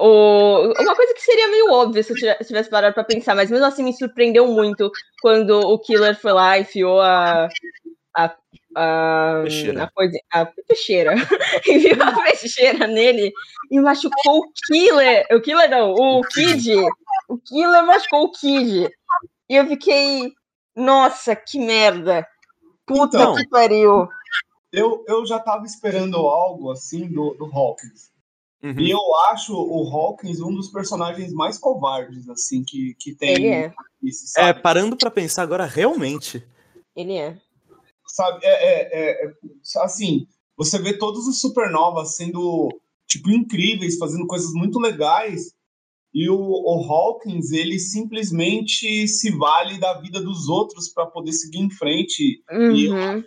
O... Uma coisa que seria meio óbvia se eu tivesse- se tivesse parado pra pensar, mas mesmo assim me surpreendeu muito quando o Killer foi lá e enfiou a. a. a, Peixeira. a, coisa, a peixeira. *laughs* enfiou a *laughs* peixeira nele e machucou o Killer. O Killer não, o Kid. O Killer machucou o Kid. E eu fiquei. Nossa, que merda. Puta Então. que pariu. Eu, eu já tava esperando algo assim do, do Hawkins. Uhum. E eu acho o Hawkins um dos personagens mais covardes, assim, que, que tem. Ele é. Isso, É, parando pra pensar agora, realmente. Ele é. Sabe? É, é- é- é- assim, você vê todos os supernovas sendo, tipo, incríveis, fazendo coisas muito legais, e o, o Hawkins, ele simplesmente se vale da vida dos outros para poder seguir em frente. Uhum. E-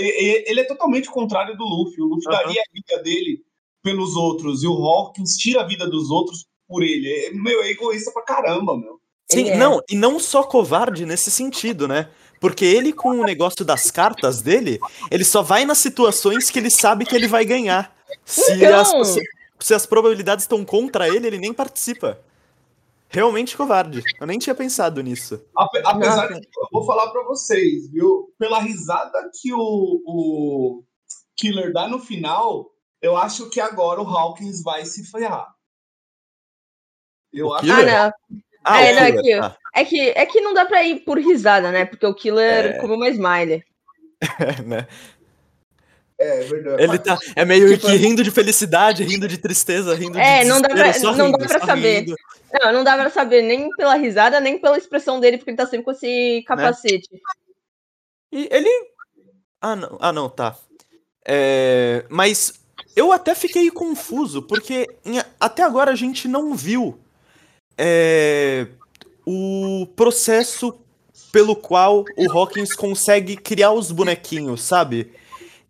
e- Ele é totalmente contrário do Luffy. O Luffy Aham. daria a vida dele pelos outros, e o Hawkins tira a vida dos outros por ele. É, meu, é egoísta pra caramba, meu. Sim, é. não, e não só covarde nesse sentido, né? Porque ele, com o negócio das cartas dele, ele só vai nas situações que ele sabe que ele vai ganhar. Se, Então. as, se, as probabilidades estão contra ele, ele nem participa. Realmente covarde. Eu nem tinha pensado nisso. Ape- Apesar que eu vou falar pra vocês, viu? Pela risada que o, o Killer dá no final, eu acho que agora o Hawkins vai se ferrar. Eu O acho? Ah, não. Ah, É, não, é que- ah, É que, é que não dá pra ir por risada, né? Porque o Killer É. comeu uma smile. *laughs* né? é verdade. Ele tá, é meio Tipo- que rindo de felicidade, rindo de tristeza, rindo É, de não dá desespero, pra- só não dá rindo, pra só saber. rindo. Não, não dá pra saber nem pela risada, nem pela expressão dele, porque ele tá sempre com esse capacete. E ele. Ah, não, ah, não tá. É, Mas eu até fiquei confuso, porque em- até agora a gente não viu é, o processo pelo qual o Hawkins consegue criar os bonequinhos, sabe?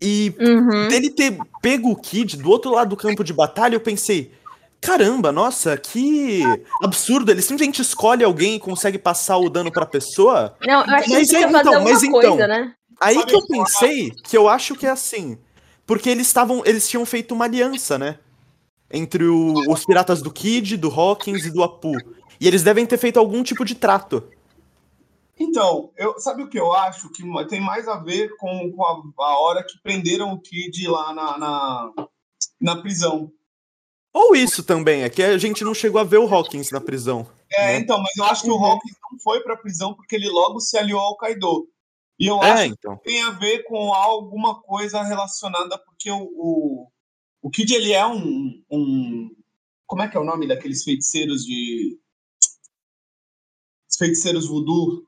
E Uhum. dele ter pego o Kid do outro lado do campo de batalha, eu pensei. Caramba, nossa, que absurdo. Ele simplesmente escolhe alguém e consegue passar o dano pra pessoa. Não, eu acho que Mas ele é, então, mas então. coisa, né? Aí que que eu pensei que eu acho que é assim. Porque eles estavam. Eles tinham feito uma aliança, né? Entre o- os piratas do Kid, do Hawkins e do Apu. E eles devem ter feito algum tipo de trato. Então, eu, sabe o que eu acho? Que tem mais a ver com, com a, a hora que prenderam o Kid lá na, na, na prisão. Ou isso também, é que a gente não chegou a ver o Hawkins na prisão. É, né? então, mas eu acho que o Uhum. Hawkins não foi pra prisão porque ele logo se aliou ao Kaido. E eu É, acho então. tem a ver com alguma coisa relacionada, porque o, o, o Kid ele é um, um. Como é que é o nome daqueles feiticeiros de. Os feiticeiros voodoo?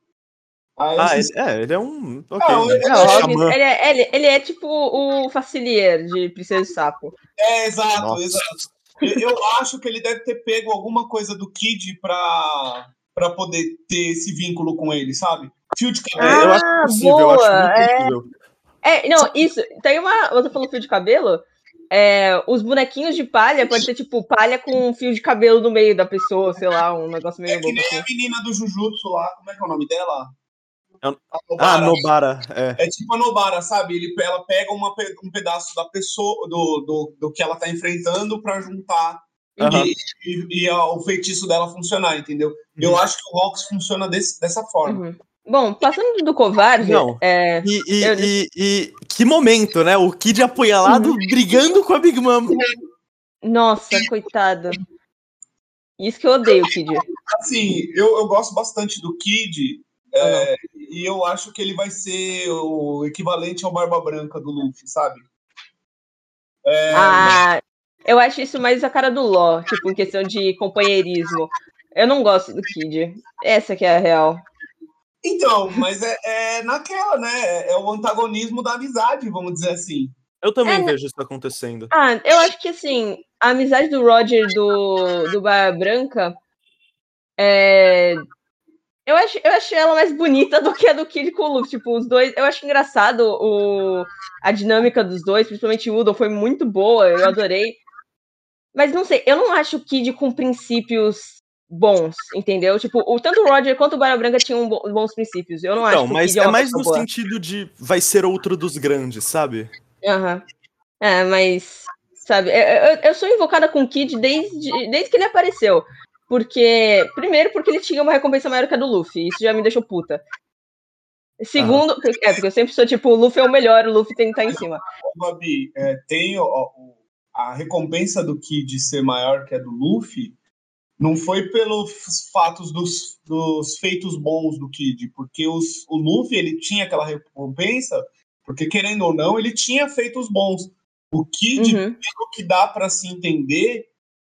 Ah, Ah, ele, é, ele é um. Ok, Não, né? ele- é xamã. ele, é, ele, ele é tipo o Facilier de Princesa de Sapo. é, exato, Nossa. exato. Eu, eu acho que ele deve ter pego alguma coisa do Kid pra, pra poder ter esse vínculo com ele, sabe? Fio de É, cabelo. eu acho Ah, possível, eu acho boa, muito é. possível. É, não, isso. Tem uma. Você falou fio de cabelo? É, os bonequinhos de palha pode ser tipo palha com um fio de cabelo no meio da pessoa, sei lá, um negócio meio É que nem assim. a menina do Jujutsu lá, como é que é o nome dela? É o- A Ah, Nobara. Nobara. É. É tipo a Nobara, sabe? Ele, ela pega uma um pedaço da pessoa, do, do, do que ela tá enfrentando pra juntar Aham. e, e- e a- o feitiço dela funcionar, entendeu? Eu Uhum. acho que o Hawks funciona desse, dessa forma. Uhum. Bom, passando do covarde, Não. é, E, e- Eu- e- e que momento, né? O Kid apunhalado Uhum. brigando com a Big Mom. nossa, coitado. Isso que eu odeio, Kid. Assim, eu, eu gosto bastante do Kid, é, e eu acho que ele vai ser o equivalente ao Barba Branca do Luffy, sabe? É, Ah, eu acho isso mais a cara do Ló, tipo, em questão de companheirismo. Eu não gosto do Kid. Essa que é a real. Então, mas é, é naquela, né? É o antagonismo da amizade, vamos dizer assim. Eu também É, né? vejo isso acontecendo. Ah, eu acho que assim, a amizade do Roger do, do Barba Branca é. Eu acho, eu acho ela mais bonita do que a do Kid com o Luffy. Tipo, os dois. Eu acho engraçado o, a dinâmica dos dois, principalmente o Udon, foi muito boa, eu adorei. Mas não sei, eu não acho o Kid com princípios bons, entendeu? Tipo, o, tanto o Roger quanto o Barba Branca tinham bo- bons princípios. Eu não acho Então, que o mas é mais no boa. sentido de vai ser outro dos grandes, sabe? Aham. É, mas, sabe, eu, eu- sou invocada com o Kid desde, desde que ele apareceu. Porque, primeiro, porque ele tinha uma recompensa maior que a do Luffy. Isso já me deixou puta. Segundo, é, porque eu sempre sou tipo, o Luffy é o melhor, o Luffy tem que estar em cima. Ô, Babi, é, tem o- a recompensa do Kid ser maior que a do Luffy, não foi pelos fatos dos, dos feitos bons do Kid, porque os, o Luffy ele tinha aquela recompensa, porque querendo ou não, ele tinha feitos bons. O Kid, Uhum. pelo que dá pra se entender,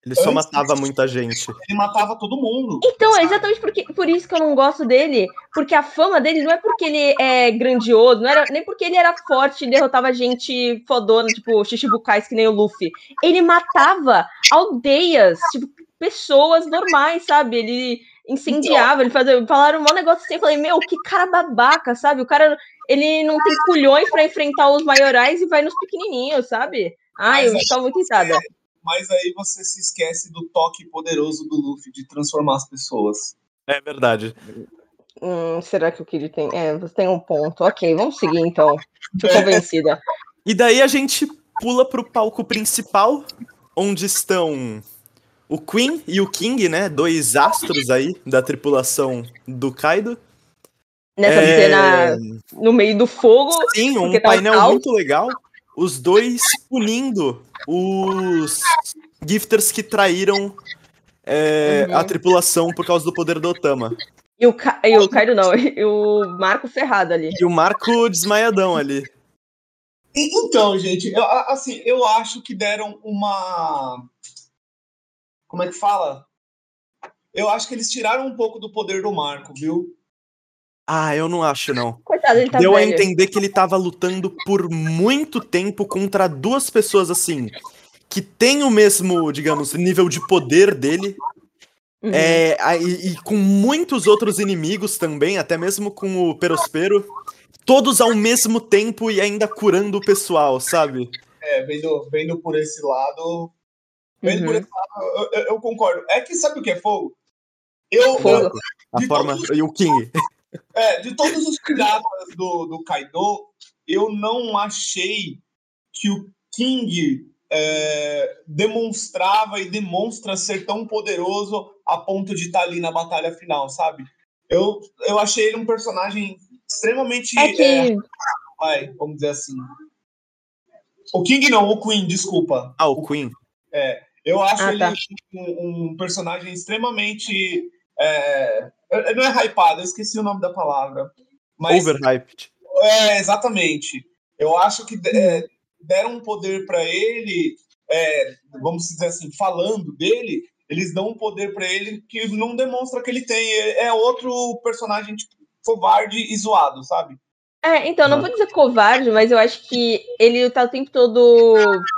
Ele só Antes- matava muita gente. ele matava todo mundo. Então, é exatamente porque, por isso que eu não gosto dele. Porque a fama dele não é porque ele é grandioso, não era nem porque ele era forte e derrotava gente fodona, tipo Shichibukais, que nem o Luffy. Ele matava aldeias, tipo, pessoas normais, sabe? Ele incendiava, ele fazia. Falaram um negócio assim, eu falei, meu, que cara babaca, sabe? O cara, ele não tem culhões pra enfrentar os maiorais e vai nos pequenininhos, sabe? Ai, eu Mas estava muito irritada. Mas aí você se esquece do toque poderoso do Luffy de transformar as pessoas. É verdade. Hum, será que o Kid tem. É, você tem um ponto. Ok, vamos seguir então. Tô *laughs* convencida. E daí a gente pula pro palco principal, onde estão o Queen e o King, né? Dois astros aí da tripulação do Kaido. Nessa É, cena no meio do fogo. Sim, um tá painel caos. muito legal. Os dois punindo os gifters que traíram é, Uhum. a tripulação por causa do poder do Otama. E o, Ka... e o Kaido não, *laughs* e o Marco ferrado ali. E o Marco desmaiadão ali. Então, gente, eu, assim, eu acho que deram uma. Como é que fala? Eu acho que eles tiraram um pouco do poder do Marco, viu? Ah, eu não acho, não. Coitado, ele tá Deu a velho. entender que ele tava lutando por muito tempo contra duas pessoas assim, que tem o mesmo, digamos, nível de poder dele, Uhum. é, a- e, e com muitos outros inimigos também, até mesmo com o Perospero, todos ao mesmo tempo e ainda curando o pessoal, sabe? É, vendo, vendo por esse lado. Por Uhum. esse lado, eu, eu- eu concordo. É que sabe o que é fogo? Eu, Fogo. eu- A De forma. E o King. é, de todos os piratas do, do Kaido, eu não achei que o King é, demonstrava e demonstra ser tão poderoso a ponto de estar ali na batalha final, sabe? Eu, eu achei ele um personagem extremamente. É que. é, vai, vamos dizer assim. O King não, o Queen, desculpa. Ah, o Queen. Eu acho Ah, ele tá. um, um personagem extremamente. É, não é hypado, eu esqueci o nome da palavra. Mas Overhyped. é, exatamente. Eu acho que é, deram um poder para ele, é, vamos dizer assim, falando dele, eles dão um poder para ele que não demonstra que ele tem. É é outro personagem tipo, covarde e zoado, sabe? É, então, não vou dizer covarde, mas eu acho que ele tá o tempo todo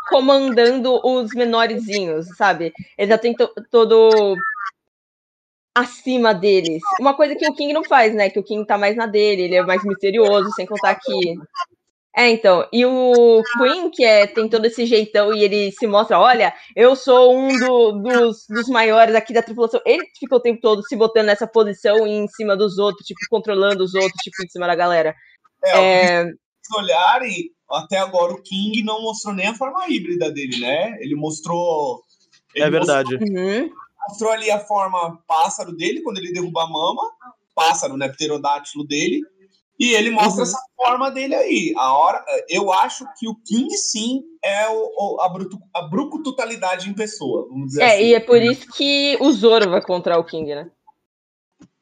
comandando os menorzinhos, sabe? Ele tá o tempo todo acima deles. Uma coisa que o King não faz, né? Que o King tá mais na dele, ele é mais misterioso, sem contar que. É, então. E o Queen, que é, tem todo esse jeitão e ele se mostra: olha, eu sou um do- dos, dos maiores aqui da tripulação. Ele fica o tempo todo se botando nessa posição em cima dos outros, tipo, controlando os outros, tipo, em cima da galera. É, É, se olharem, até agora o King não mostrou nem a forma híbrida dele, né? Ele mostrou. ele É verdade. uhum. mostrou ali a forma pássaro dele, quando ele derruba a mama, pássaro, né, pterodátilo dele, e ele mostra Uhum. essa forma dele aí. A hora, eu acho que o King sim é o, o- a, bruto, a em pessoa, vamos dizer É, assim. e é por isso que o Zoro vai contra o King, né?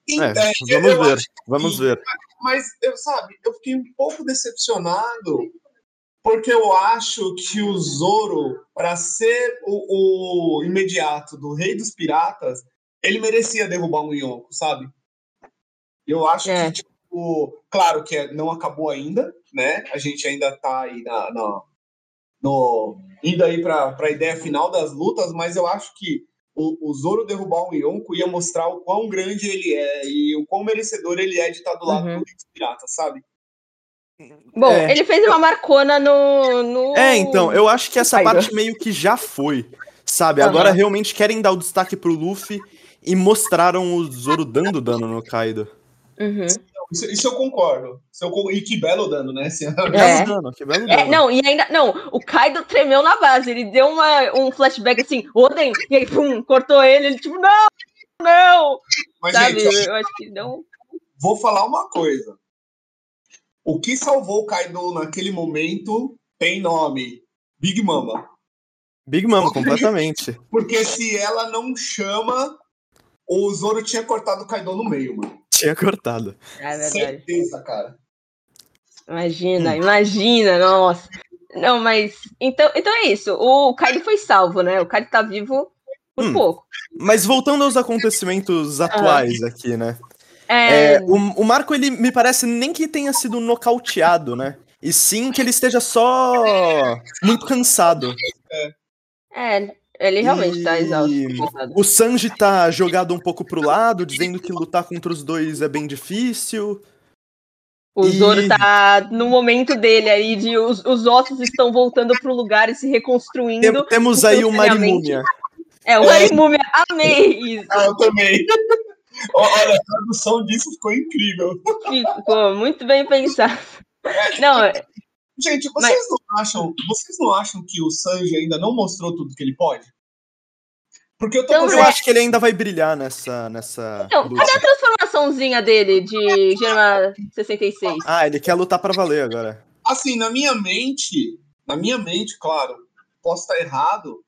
E, É, vamos ver, vamos ver. Mas, eu, sabe, eu fiquei um pouco decepcionado Porque eu acho que o Zoro, para ser o, o, imediato do Rei dos Piratas, ele merecia derrubar um Yonko, sabe? Eu acho é. que, tipo, claro que não acabou ainda, né? A gente ainda tá aí na, na no, indo aí para a ideia final das lutas, mas eu acho que o, o Zoro derrubar o Yonko ia mostrar o quão grande ele é e o quão merecedor ele é de estar do lado uhum. do pirata, sabe? Bom, é, ele fez uma marcona no, no, É, então, eu acho que essa parte meio que já foi, sabe? Uhum. Agora realmente querem dar o destaque pro Luffy e mostraram o Zoro dando dano no Kaido. Uhum. Isso, isso, eu concordo. Isso eu, e que belo dano, né? Assim, *laughs* é. Dano, que belo é, dano. É, não, e ainda. Não, o Kaido tremeu na base. Ele deu uma, um flashback assim, Oden, e aí, pum, cortou ele. Ele, tipo, não, não. Mas, Sabe, gente, eu acho que não. Vou falar uma coisa. O que salvou o Kaido naquele momento tem nome: Big Mama. Big Mama, completamente. *laughs* Porque se ela não chama, o Zoro tinha cortado o Kaido no meio, mano. Tinha cortado. É verdade. Certeza, cara. Imagina, hum. imagina, nossa. Não, mas. Então, então é isso. O Kaido foi salvo, né? O Kaido tá vivo por hum. pouco. Mas voltando aos acontecimentos atuais ah. aqui, né? É... É, o, o Marco, ele me parece nem que tenha sido nocauteado, né? E sim que ele esteja só muito cansado. É, é ele realmente tá exausto. O Sanji tá jogado um pouco pro lado, dizendo que lutar contra os dois é bem difícil. O e... Zoro tá no momento dele aí, de os, os ossos estão voltando pro lugar e se reconstruindo. Tem, temos aí o Marimúmia. É, o Marimúmia, amei isso. Ah, eu também. *laughs* Olha, a tradução disso ficou incrível. Ficou muito bem pensado. Não, é, Gente, vocês Mas... não acham, vocês não acham que o Sanji ainda não mostrou tudo que ele pode? Porque eu tô então, Eu acho que ele ainda vai brilhar nessa nessa Então, cadê a transformaçãozinha dele de Gema 66? Ah, ele quer lutar para valer agora. Assim, na minha mente, na minha mente, claro, posso estar errado,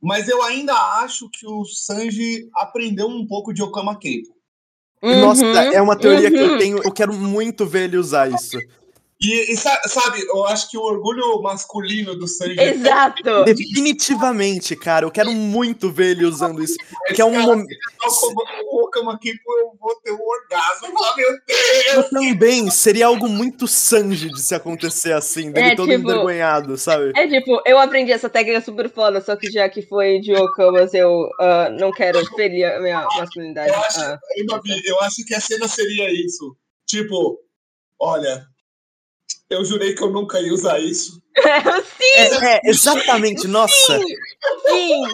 mas eu ainda acho que o Sanji aprendeu um pouco de Okama Kenpo. Uhum, Nossa, é uma teoria uhum. que eu uhum. tenho, eu quero muito ver ele usar isso. E, e, sabe, eu acho que o orgulho masculino do Sanji. *laughs* Exato! *laughs* Definitivamente, cara. Eu quero muito ver ele usando isso. Porque é um momento. Colocamos aqui, eu vou ter um orgasmo. Meu Deus! Também seria algo muito Sanji de se acontecer assim, dele é, todo tipo, envergonhado, sabe? É tipo, eu aprendi essa técnica super foda, só que já que foi de Okamas, eu uh, não quero ferir a minha masculinidade. Eu acho, uh, eu acho que a cena seria isso. Tipo, olha, eu jurei que eu nunca ia usar isso. *laughs* sim! É, é, exatamente, nossa! Sim!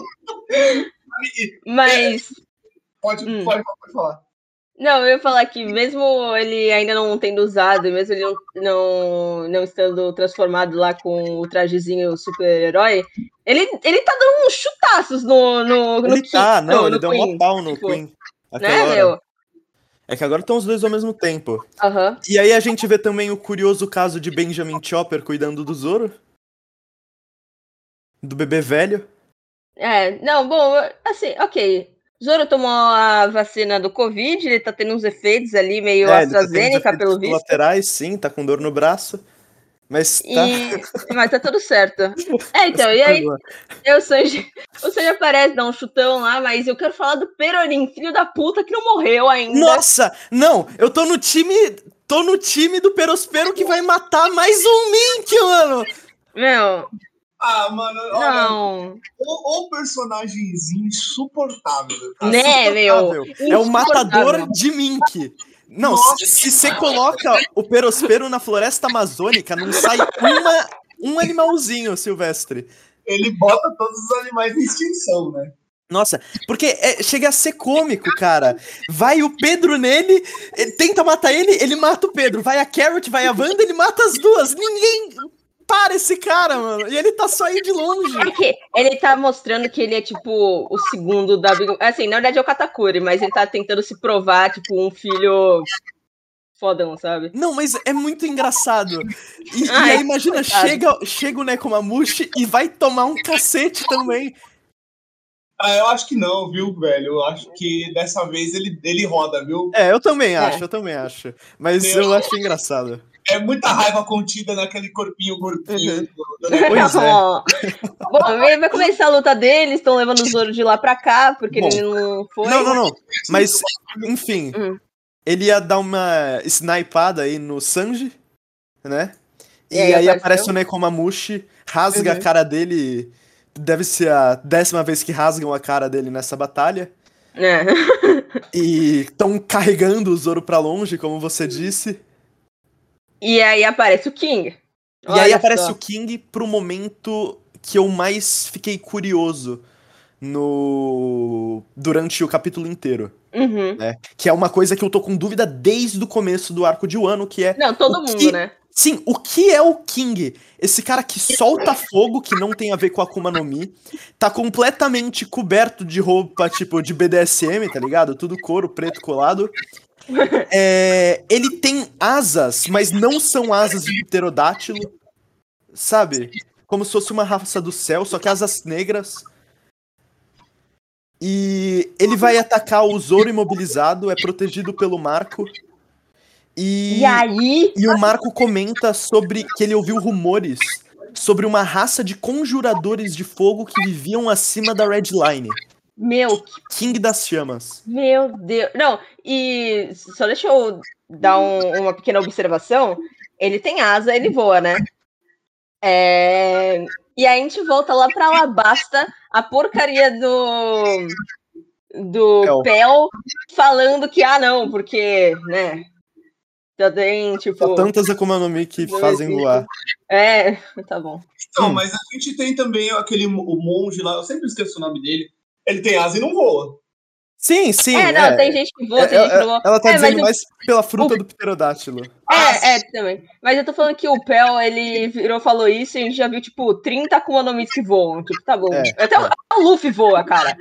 sim. Mas. Pode, hum. pode, pode falar. Não, eu ia falar que mesmo ele ainda não tendo usado, mesmo ele não, não, não estando transformado lá com o trajezinho super-herói, ele, ele tá dando uns chutaços no. no, no ele tá, não, no ele Queen. deu um pau no tipo, Queen. Né, hora. meu? É que agora estão os dois ao mesmo tempo. Uhum. E aí a gente vê também o curioso caso de Benjamin Chopper cuidando do Zoro. Do bebê velho. É, não, bom, assim, ok. Zoro tomou a vacina do Covid, ele tá tendo uns efeitos ali meio é, AstraZeneca, tá pelo visto. laterais, sim, tá com dor no braço. Mas tá. E... Mas tá tudo certo. É, então, e aí eu Sanji, o Sanji aparece, dá um chutão lá, mas eu quero falar do Peronin, filho da puta, que não morreu ainda. Nossa! Não, eu tô no time. Tô no time do Perospero que vai matar mais um Mink, mano! Meu. Ah, mano, olha, não. O, o personagemzinho insuportável. Né, meu? É o matador de Mink. Não, Nossa, se você coloca o perospero na floresta amazônica, não sai uma, um animalzinho silvestre. Ele bota todos os animais em extinção, né? Nossa, porque é, chega a ser cômico, cara. Vai o Pedro nele, tenta matar ele, ele mata o Pedro. Vai a Carrot, vai a Wanda, ele mata as duas. Ninguém para esse cara, mano. E ele tá só aí de longe. É que ele tá mostrando que ele é, tipo, o segundo da Big Assim, na verdade é o Katakuri, mas ele tá tentando se provar, tipo, um filho fodão, sabe? Não, mas é muito engraçado. E, Ai, e aí, imagina, chega, chega o Nekomamushi e vai tomar um cacete também. Ah, eu acho que não, viu, velho? Eu acho que dessa vez ele, ele roda, viu? É, eu também é. acho, eu também acho. Mas eu, eu acho engraçado. É muita raiva contida naquele corpinho gordinho. Uhum. Pois é. Bom, aí vai começar a luta deles, estão levando o Zoro de lá pra cá, porque Bom. ele não foi. Não, não, não. Mas, enfim, Hum. ele ia dar uma snipada aí no Sanji, né? E, E aí aí, apareceu? aparece o Nekomamushi, rasga Uhum. a cara dele. Deve ser a décima vez que rasgam a cara dele nessa batalha. É. E estão carregando o Zoro pra longe, como você disse. E aí aparece o King. E aí Olha aparece só. o King pro momento que eu mais fiquei curioso no durante o capítulo inteiro, Uhum. né? Que é uma coisa que eu tô com dúvida desde o começo do arco de Wano, que é Não, todo mundo, que- né? Sim, o que é o King? Esse cara que solta fogo, que não tem a ver com a Akuma no Mi, tá completamente coberto de roupa, tipo, de BDSM, tá ligado? Tudo couro preto colado. *laughs* É, ele tem asas, mas não são asas de pterodátilo, sabe? Como se fosse uma raça do céu, só que asas negras. E ele vai atacar o Zoro imobilizado, é protegido pelo Marco. E aí. E o Marco comenta sobre que ele ouviu rumores sobre uma raça de conjuradores de fogo que viviam acima da Red Line. Meu, King das Chamas. meu Deus. Não, e só deixa eu dar um- uma pequena observação. Ele tem asa, ele voa, né? É, E aí a gente volta lá pra Alabasta, a porcaria do. Do Pel. Pel falando que, ah, não, porque, né? Já tem, tipo. Só tantas Akuma no Mi que Não fazem voar. É, tá bom. Então, Hum. mas a gente tem também aquele o monge lá, eu sempre esqueço o nome dele. Ele tem asa e não voa. Sim, sim. é, não, tem gente que voa, É, tem gente que é, não voa. ela tá É, dizendo o- mais pela fruta do pterodátilo. É, é, também. Mas eu tô falando que o Pel, ele virou, falou isso e a gente já viu, tipo, 30 Akuma no Mis que voam. Tipo, tá bom. É, Até o, o Luffy voa, cara.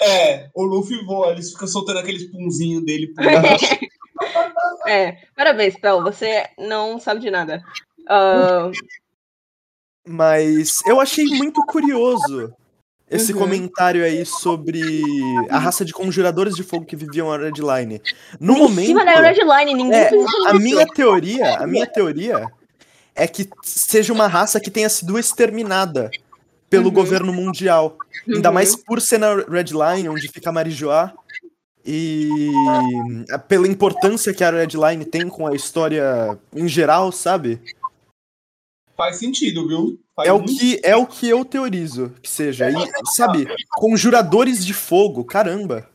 É, o Luffy voa, eles ficam soltando aqueles punzinhos dele. por *laughs* *laughs* É, parabéns, Pel, você não sabe de nada. Ah, Mas eu achei muito curioso esse Uhum. comentário aí sobre a raça de conjuradores de fogo que viviam a Red Line. No em momento. cima da Red Line, ninguém É. A minha teoria, a minha teoria é que seja uma raça que tenha sido exterminada pelo Uhum. governo mundial. Ainda Uhum. mais por ser na Red Line, onde fica Marijoá. E pela importância que a Red Line tem com a história em geral, sabe? Faz sentido, viu? Faz É o que é o que eu teorizo que seja. E, sabe, conjuradores de fogo, caramba.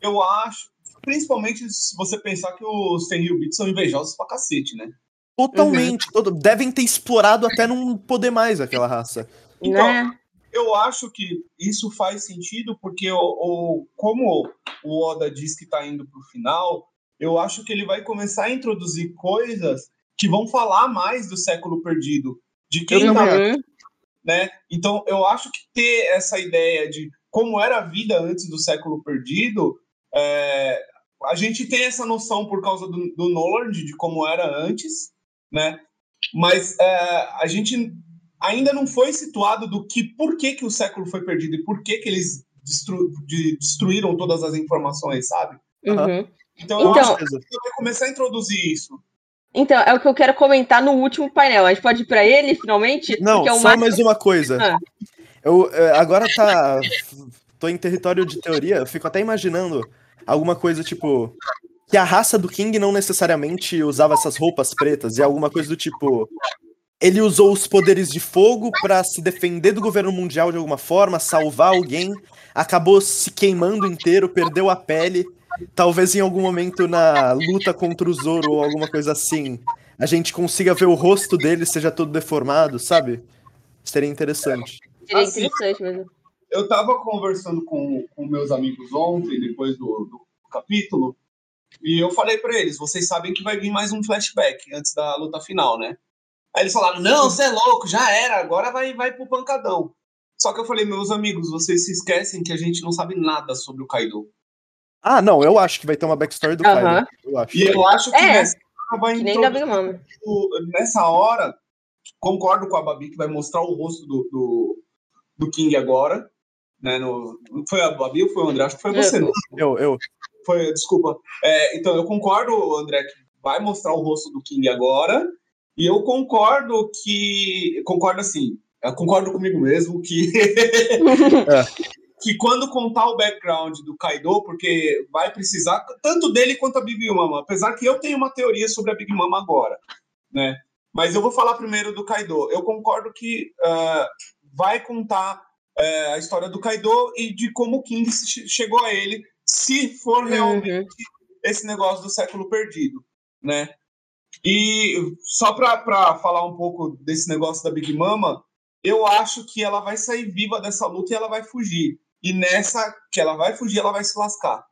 Eu acho, principalmente se você pensar que os Tenryubits são invejosos pra cacete, né? Totalmente. todo- devem ter explorado até não poder mais aquela raça. Então, Né? Eu acho que isso faz sentido porque, o, o- como o Oda diz que tá indo pro final, eu acho que ele vai começar a introduzir coisas que vão falar mais do século perdido, de quem tá Uhum. né? Então, eu acho que ter essa ideia de como era a vida antes do século perdido, é, a gente tem essa noção por causa do, do Noland, de como era antes, né? Mas é, a gente ainda não foi situado do que por que, que o século foi perdido e por que, que eles destru- de- destruíram todas as informações, sabe? Uhum. Então, eu Então- acho que ele vai começar a introduzir isso. Então, é o que eu quero comentar no último painel. A gente pode ir pra ele, finalmente? Não, é só mais- mais uma coisa. Ah. Eu é, agora tá. Tô em território de teoria, eu fico até imaginando alguma coisa tipo. Que a raça do King não necessariamente usava essas roupas pretas, e alguma coisa do tipo. Ele usou os poderes de fogo pra se defender do governo mundial de alguma forma, salvar alguém, acabou se queimando inteiro, perdeu a pele. Talvez em algum momento na luta contra o Zoro ou alguma coisa assim, a gente consiga ver o rosto dele seja todo deformado, sabe? Seria interessante. Seria Assim, interessante mesmo. eu tava conversando com, com meus amigos ontem, depois do, do capítulo, e eu falei pra eles: vocês sabem que vai vir mais um flashback antes da luta final, né? Aí eles falaram: não, você é louco, já era, agora vai, vai pro pancadão. Só que eu falei: meus amigos, vocês se esquecem que a gente não sabe nada sobre o Kaido. Ah, não, eu acho que vai ter uma backstory do Aham. Kaido. Eu acho. E eu acho que É, nessa hora vai Que nem nessa hora, concordo com a Babi que vai mostrar o rosto do, do, do King agora. Né, no, foi a Babi ou foi o André? Acho que foi você. Eu. Eu, eu. Foi, desculpa. É, então, eu concordo, André, que vai mostrar o rosto do King agora. E eu concordo que. Concordo assim. Eu concordo comigo mesmo que. *laughs* *laughs* que quando contar o background do Kaido, porque vai precisar tanto dele quanto a Big Mama. Apesar que eu tenho uma teoria sobre a Big Mama agora, né? Mas eu vou falar primeiro do Kaido. Eu concordo que uh, vai contar uh, a história do Kaido e de como o King chegou a ele, se for realmente uhum. esse negócio do século perdido, né? E só para falar um pouco desse negócio da Big Mama, eu acho que ela vai sair viva dessa luta e ela vai fugir. E nessa que ela vai fugir, ela vai se lascar.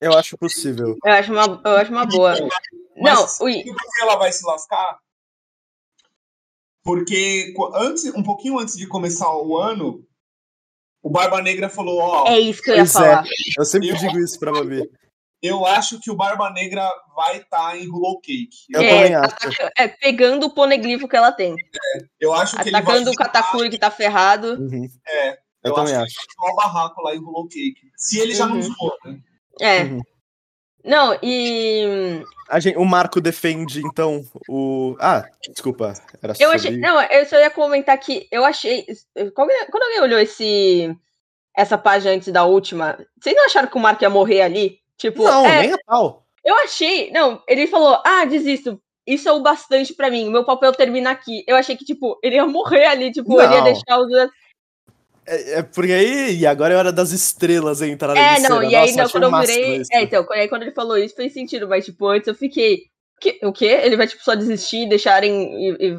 Eu acho possível. Eu acho uma, eu acho uma boa. Mas, não, ui. ela vai se lascar? Porque antes, um pouquinho antes de começar o ano, o Barba Negra falou, ó. É isso que eu ia é. falar. É. Eu sempre eu, digo isso pra Babi. Eu acho que o Barba Negra vai estar tá em Hollow Cake. Eu é, também acho. É, pegando o poneglifo que ela tem. É, eu acho que Atacando o Katakuri que tá ferrado. Uhum. É. Eu, eu também acho. acho. Que o barraco lá em Hollow Cake. Se ele já uhum. não for, né? É. Uhum. Não, e. A gente, o Marco defende, então, o. Ah, desculpa. Era eu achei. Não, eu só ia comentar que eu achei. Quando alguém olhou esse. Essa página antes da última, vocês não acharam que o Marco ia morrer ali? Tipo, não, é, nem a pau. Eu achei. Não, ele falou: ah, desisto. Isso é o bastante para mim. Meu papel termina aqui. Eu achei que, tipo, ele ia morrer ali, tipo, não. ele ia deixar os. É, é, porque aí, e agora é hora das estrelas entrarem É, não, cena. e aí não, quando eu virei. É, então, aí quando ele falou isso fez sentido, mas tipo, antes eu fiquei. Que, o quê? Ele vai, tipo, só desistir e deixarem. E, e,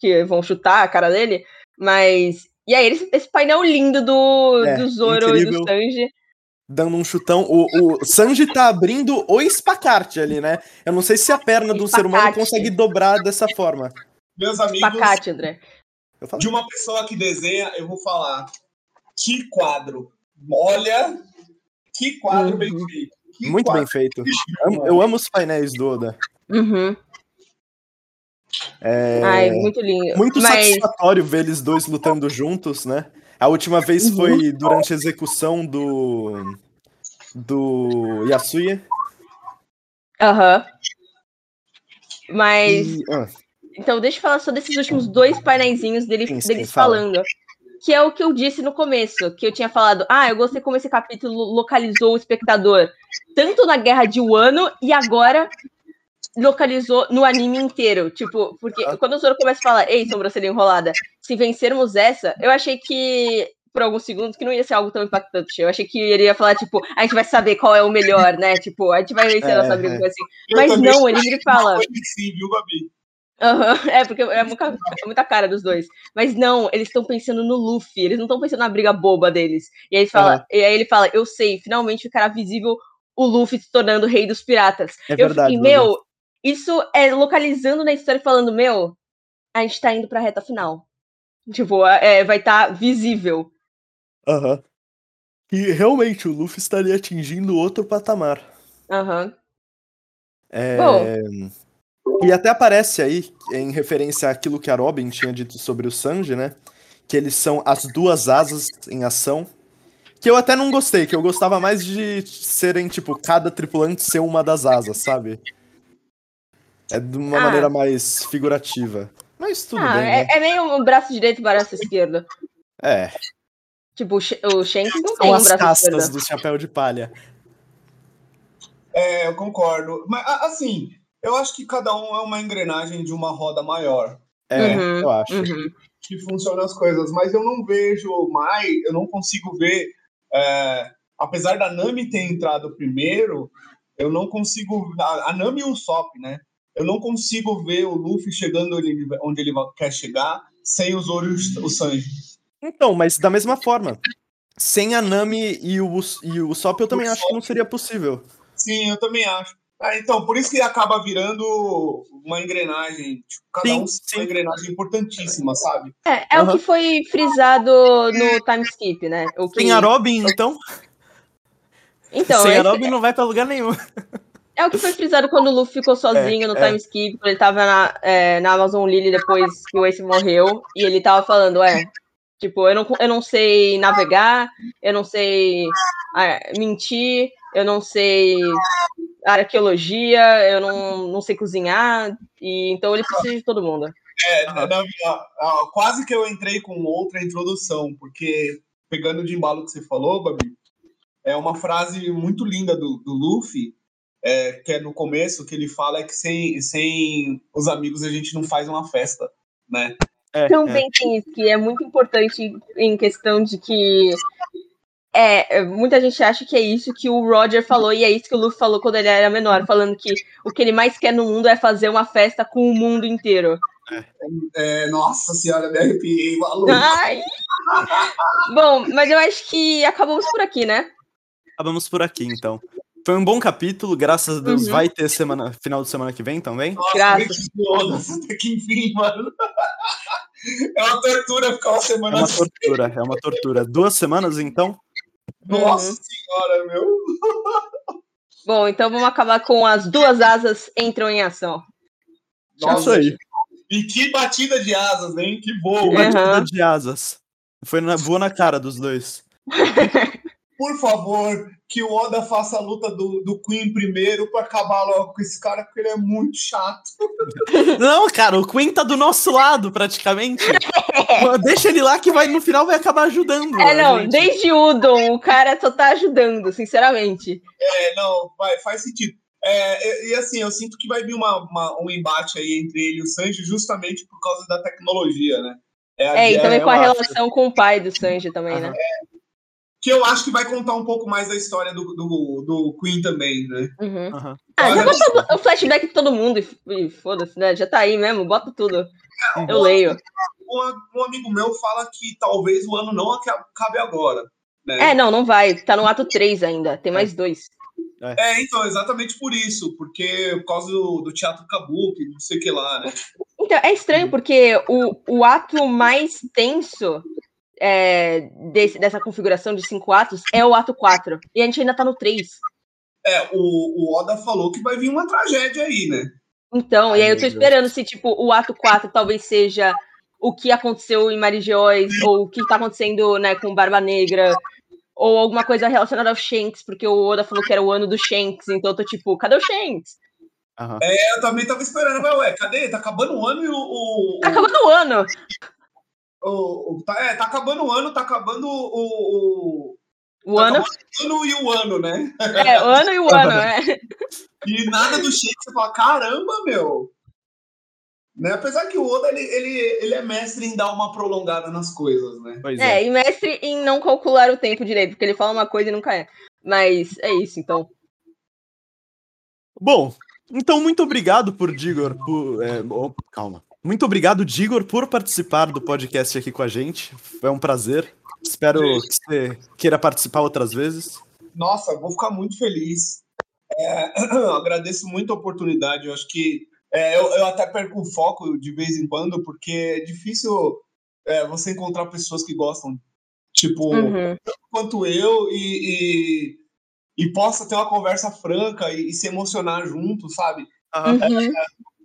que vão chutar a cara dele? Mas. E aí, esse, esse painel lindo do, é, do Zoro incrível. e do Sanji. Dando um chutão. O, o Sanji tá abrindo o espacate ali, né? Eu não sei se a perna do ser humano consegue dobrar dessa forma. Meus amigos. Espacate, André. De uma pessoa que desenha, eu vou falar. Que quadro! Olha, que quadro uhum. bem feito. Que Muito quadro. bem feito. Eu amo os painéis do Oda. Uhum. É... Ai, muito lindo. Muito Mas... satisfatório ver eles dois lutando juntos, né? A última vez uhum. foi durante a execução do. do Yasuya. Aham. Uhum. Mas. E... Ah. Então, deixa eu falar só desses últimos dois painéis dele, sim, deles falando que é o que eu disse no começo, que eu tinha falado, ah, eu gostei como esse capítulo localizou o espectador, tanto na Guerra de Wano e agora localizou no anime inteiro. Tipo, porque ah. quando o Zoro começa a falar, ei, sobrancelha enrolada, se vencermos essa, eu achei que, por alguns segundos, que não ia ser algo tão impactante. Eu achei que ele ia falar, tipo, a gente vai saber qual é o melhor, né? Tipo, a gente vai vencer é, nossa briga, é. assim. Mas não, ele me fala. Sim, viu, Babi? Uhum, *laughs* é, porque é muita, é muita, cara dos dois. Mas não, eles estão pensando no Luffy, eles não estão pensando na briga boba deles. E aí, fala, uhum. e aí ele fala, eu sei, finalmente ficará visível o Luffy se tornando rei dos piratas. É eu verdade, fiquei, meu, isso é localizando na história falando, meu, a gente tá indo pra reta final. Tipo, é, vai estar tá visível. Aham. Uhum. E realmente, o Luffy estaria atingindo outro patamar. Aham. É... Bom, e até aparece aí, em referência àquilo que a Robin tinha dito sobre o Sanji, né? Que eles são as duas asas em ação. Que eu até não gostei, que eu gostava mais de serem, tipo, cada tripulante ser uma das asas, sabe? É de uma ah. maneira mais figurativa. Mas tudo ah, bem. É, né? é meio um braço direito e braço esquerdo. É. Tipo, o Shanks não São tem um as braço castas esquerdo. do chapéu de palha. É, eu concordo. Mas, assim, eu acho que cada um é uma engrenagem de uma roda maior. É, uhum, eu acho. Uhum. Que funcionam as coisas. Mas eu não vejo mais, eu não consigo ver. É, apesar da Nami ter entrado primeiro, eu não consigo. A, a Nami e o Sop, né? Eu não consigo ver o Luffy chegando onde ele quer chegar sem os Zoro e o Sanji. Então, mas da mesma forma. Sem a Nami e o, e o Sop, eu também o acho Sop. que não seria possível. Sim, eu também acho. Ah, então, por isso que acaba virando uma engrenagem. Tipo, cada sim, um sim. uma engrenagem importantíssima, sabe? É, é uhum. o que foi frisado no time skip, né? O que... Tem a Robin, então? Então, Sem a Robin não vai pra lugar nenhum. É o que foi frisado quando o Luffy ficou sozinho é, no time é. skip, quando ele tava na, é, na Amazon Lily depois que o Ace morreu, e ele tava falando, é, Tipo, eu não, eu não sei navegar, eu não sei ah, mentir, eu não sei arqueologia, eu não, não sei cozinhar, e então ele precisa de todo mundo. É, na, na, quase que eu entrei com outra introdução, porque pegando de embalo que você falou, Babi, é uma frase muito linda do, do Luffy, é, que é no começo, que ele fala é que sem, sem os amigos a gente não faz uma festa, né? É, Também é. tem isso, que é muito importante em questão de que é, muita gente acha que é isso que o Roger falou, e é isso que o Luffy falou quando ele era menor, falando que o que ele mais quer no mundo é fazer uma festa com o mundo inteiro. É. É, nossa senhora, me arrepiei, maluco. Ai. Bom, mas eu acho que acabamos por aqui, né? Acabamos por aqui, então. Foi um bom capítulo, graças a Deus uhum. vai ter semana, final de semana que vem também. Nossa, graças. Nossa, que enfim, mano. É uma tortura ficar uma semana É uma assim. tortura, é uma tortura. Duas semanas, então? Nossa uhum. senhora, meu. Bom, então vamos acabar com as duas asas entram em ação. Nossa, Isso aí. E que batida de asas, hein? Que voo. Que batida uhum. de asas. Foi na, voou na cara dos dois. *laughs* Por favor, que o Oda faça a luta do, do Queen primeiro para acabar logo com esse cara, porque ele é muito chato. *laughs* Não, cara, o Queen tá do nosso lado, praticamente. *laughs* Deixa ele lá que vai, no final vai acabar ajudando. É, não, gente. desde Udon, o cara só tá ajudando, sinceramente. É, não, vai, faz sentido. É, e, assim, eu sinto que vai vir uma, uma, um embate aí entre ele e o Sanji justamente por causa da tecnologia, né? É, é e também com a relação com o pai do Sanji também, né? É, que eu acho que vai contar um pouco mais da história do, do, do Queen também, né? Uhum. Uhum. Ah, já bota o flashback de todo mundo e, foda-se, né? Já tá aí mesmo, bota tudo. É, eu um, leio. Um, um, amigo meu fala que talvez o ano não acabe agora. Né? É, não, não vai. Tá no ato 3 ainda, tem mais dois. É. é, então, exatamente por isso, porque por causa do, do teatro kabuki, não sei o que lá, né? Então, é estranho, porque o, o ato mais tenso é, desse, dessa configuração de cinco atos é o ato 4. E a gente ainda tá no 3. É, o, o Oda falou que vai vir uma tragédia aí, né? Então, Ai, e aí eu tô esperando Deus. se, tipo, o ato 4 talvez seja o que aconteceu em Marigeóis, ou o que tá acontecendo, né, com Barba Negra, ou alguma coisa relacionada ao Shanks, porque o Oda falou que era o ano do Shanks, então eu tô tipo, cadê o Shanks? Uhum. É, eu também tava esperando, mas ué, cadê? Tá acabando o ano e o. o tá acabando o ano! O, o, tá, é, tá acabando o ano, tá acabando o. O, o tá ano. O ano e o ano, né? É, o ano e o ano, é. *laughs* E nada do Shake, você fala, caramba, meu. Né? Apesar que o Oda ele, ele, ele é mestre em dar uma prolongada nas coisas, né? Pois é, é, e mestre em não calcular o tempo direito, porque ele fala uma coisa e nunca é. Mas é isso, então. Bom, então muito obrigado por Digor. Por, é, oh, calma. Muito obrigado, Digor, por participar do podcast aqui com a gente. Foi um prazer. Espero que você queira participar outras vezes. Nossa, vou ficar muito feliz. É, *clears throat* agradeço muito a oportunidade. Eu acho que é, eu, eu, até perco o foco de vez em quando, porque é difícil é, você encontrar pessoas que gostam, tipo, uhum. quanto eu, e, e, e, possa ter uma conversa franca e, e se emocionar junto, sabe? Uhum.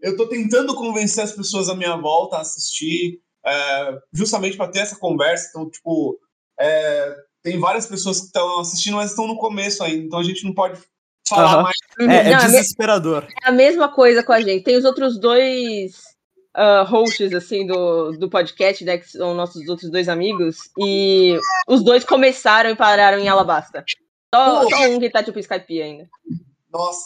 Eu tô tentando convencer as pessoas à minha volta a assistir, é, justamente para ter essa conversa. Então, tipo, é, tem várias pessoas que estão assistindo, mas estão no começo ainda, então a gente não pode falar uhum. mais. É, é não, desesperador. É a mesma coisa com a gente. Tem os outros dois uh, hosts, assim, do, do podcast, né, que são nossos outros dois amigos, e os dois começaram e pararam em Alabasta. Só, só um que tá, tipo, Skype ainda. Nossa,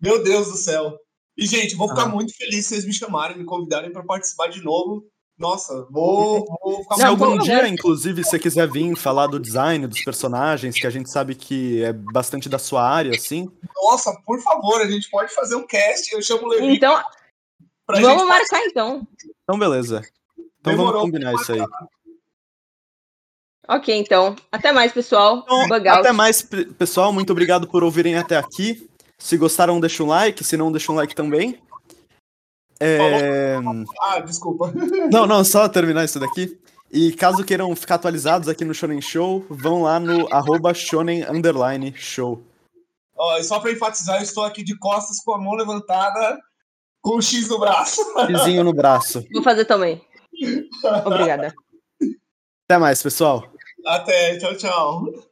meu Deus do céu. E, gente, vou ficar muito feliz se vocês me chamarem, me convidarem para participar de novo. Nossa, vou, vou ficar Se algum dia, inclusive, você quiser vir falar do design dos personagens, que a gente sabe que é bastante da sua área, assim. Nossa, por favor, a gente pode fazer um cast, eu chamo o Levi. Então, vamos marcar então. Então, beleza. Então Demorou vamos combinar isso aí. Ok, então. Até mais, pessoal. Então, até mais, pessoal. Muito obrigado por ouvirem até aqui. Se gostaram, deixa um like. Se não, deixa um like também. É... Ah, desculpa. *laughs* Não, não, só terminar isso daqui. E caso queiram ficar atualizados aqui no Shonen Show, vão lá no arroba Shonen Underline Show. Ó, e só para enfatizar, eu estou aqui de costas com a mão levantada, com o X no braço. *laughs* Xzinho no braço. Vou fazer também. Obrigada. Até mais, pessoal. Até, tchau, tchau.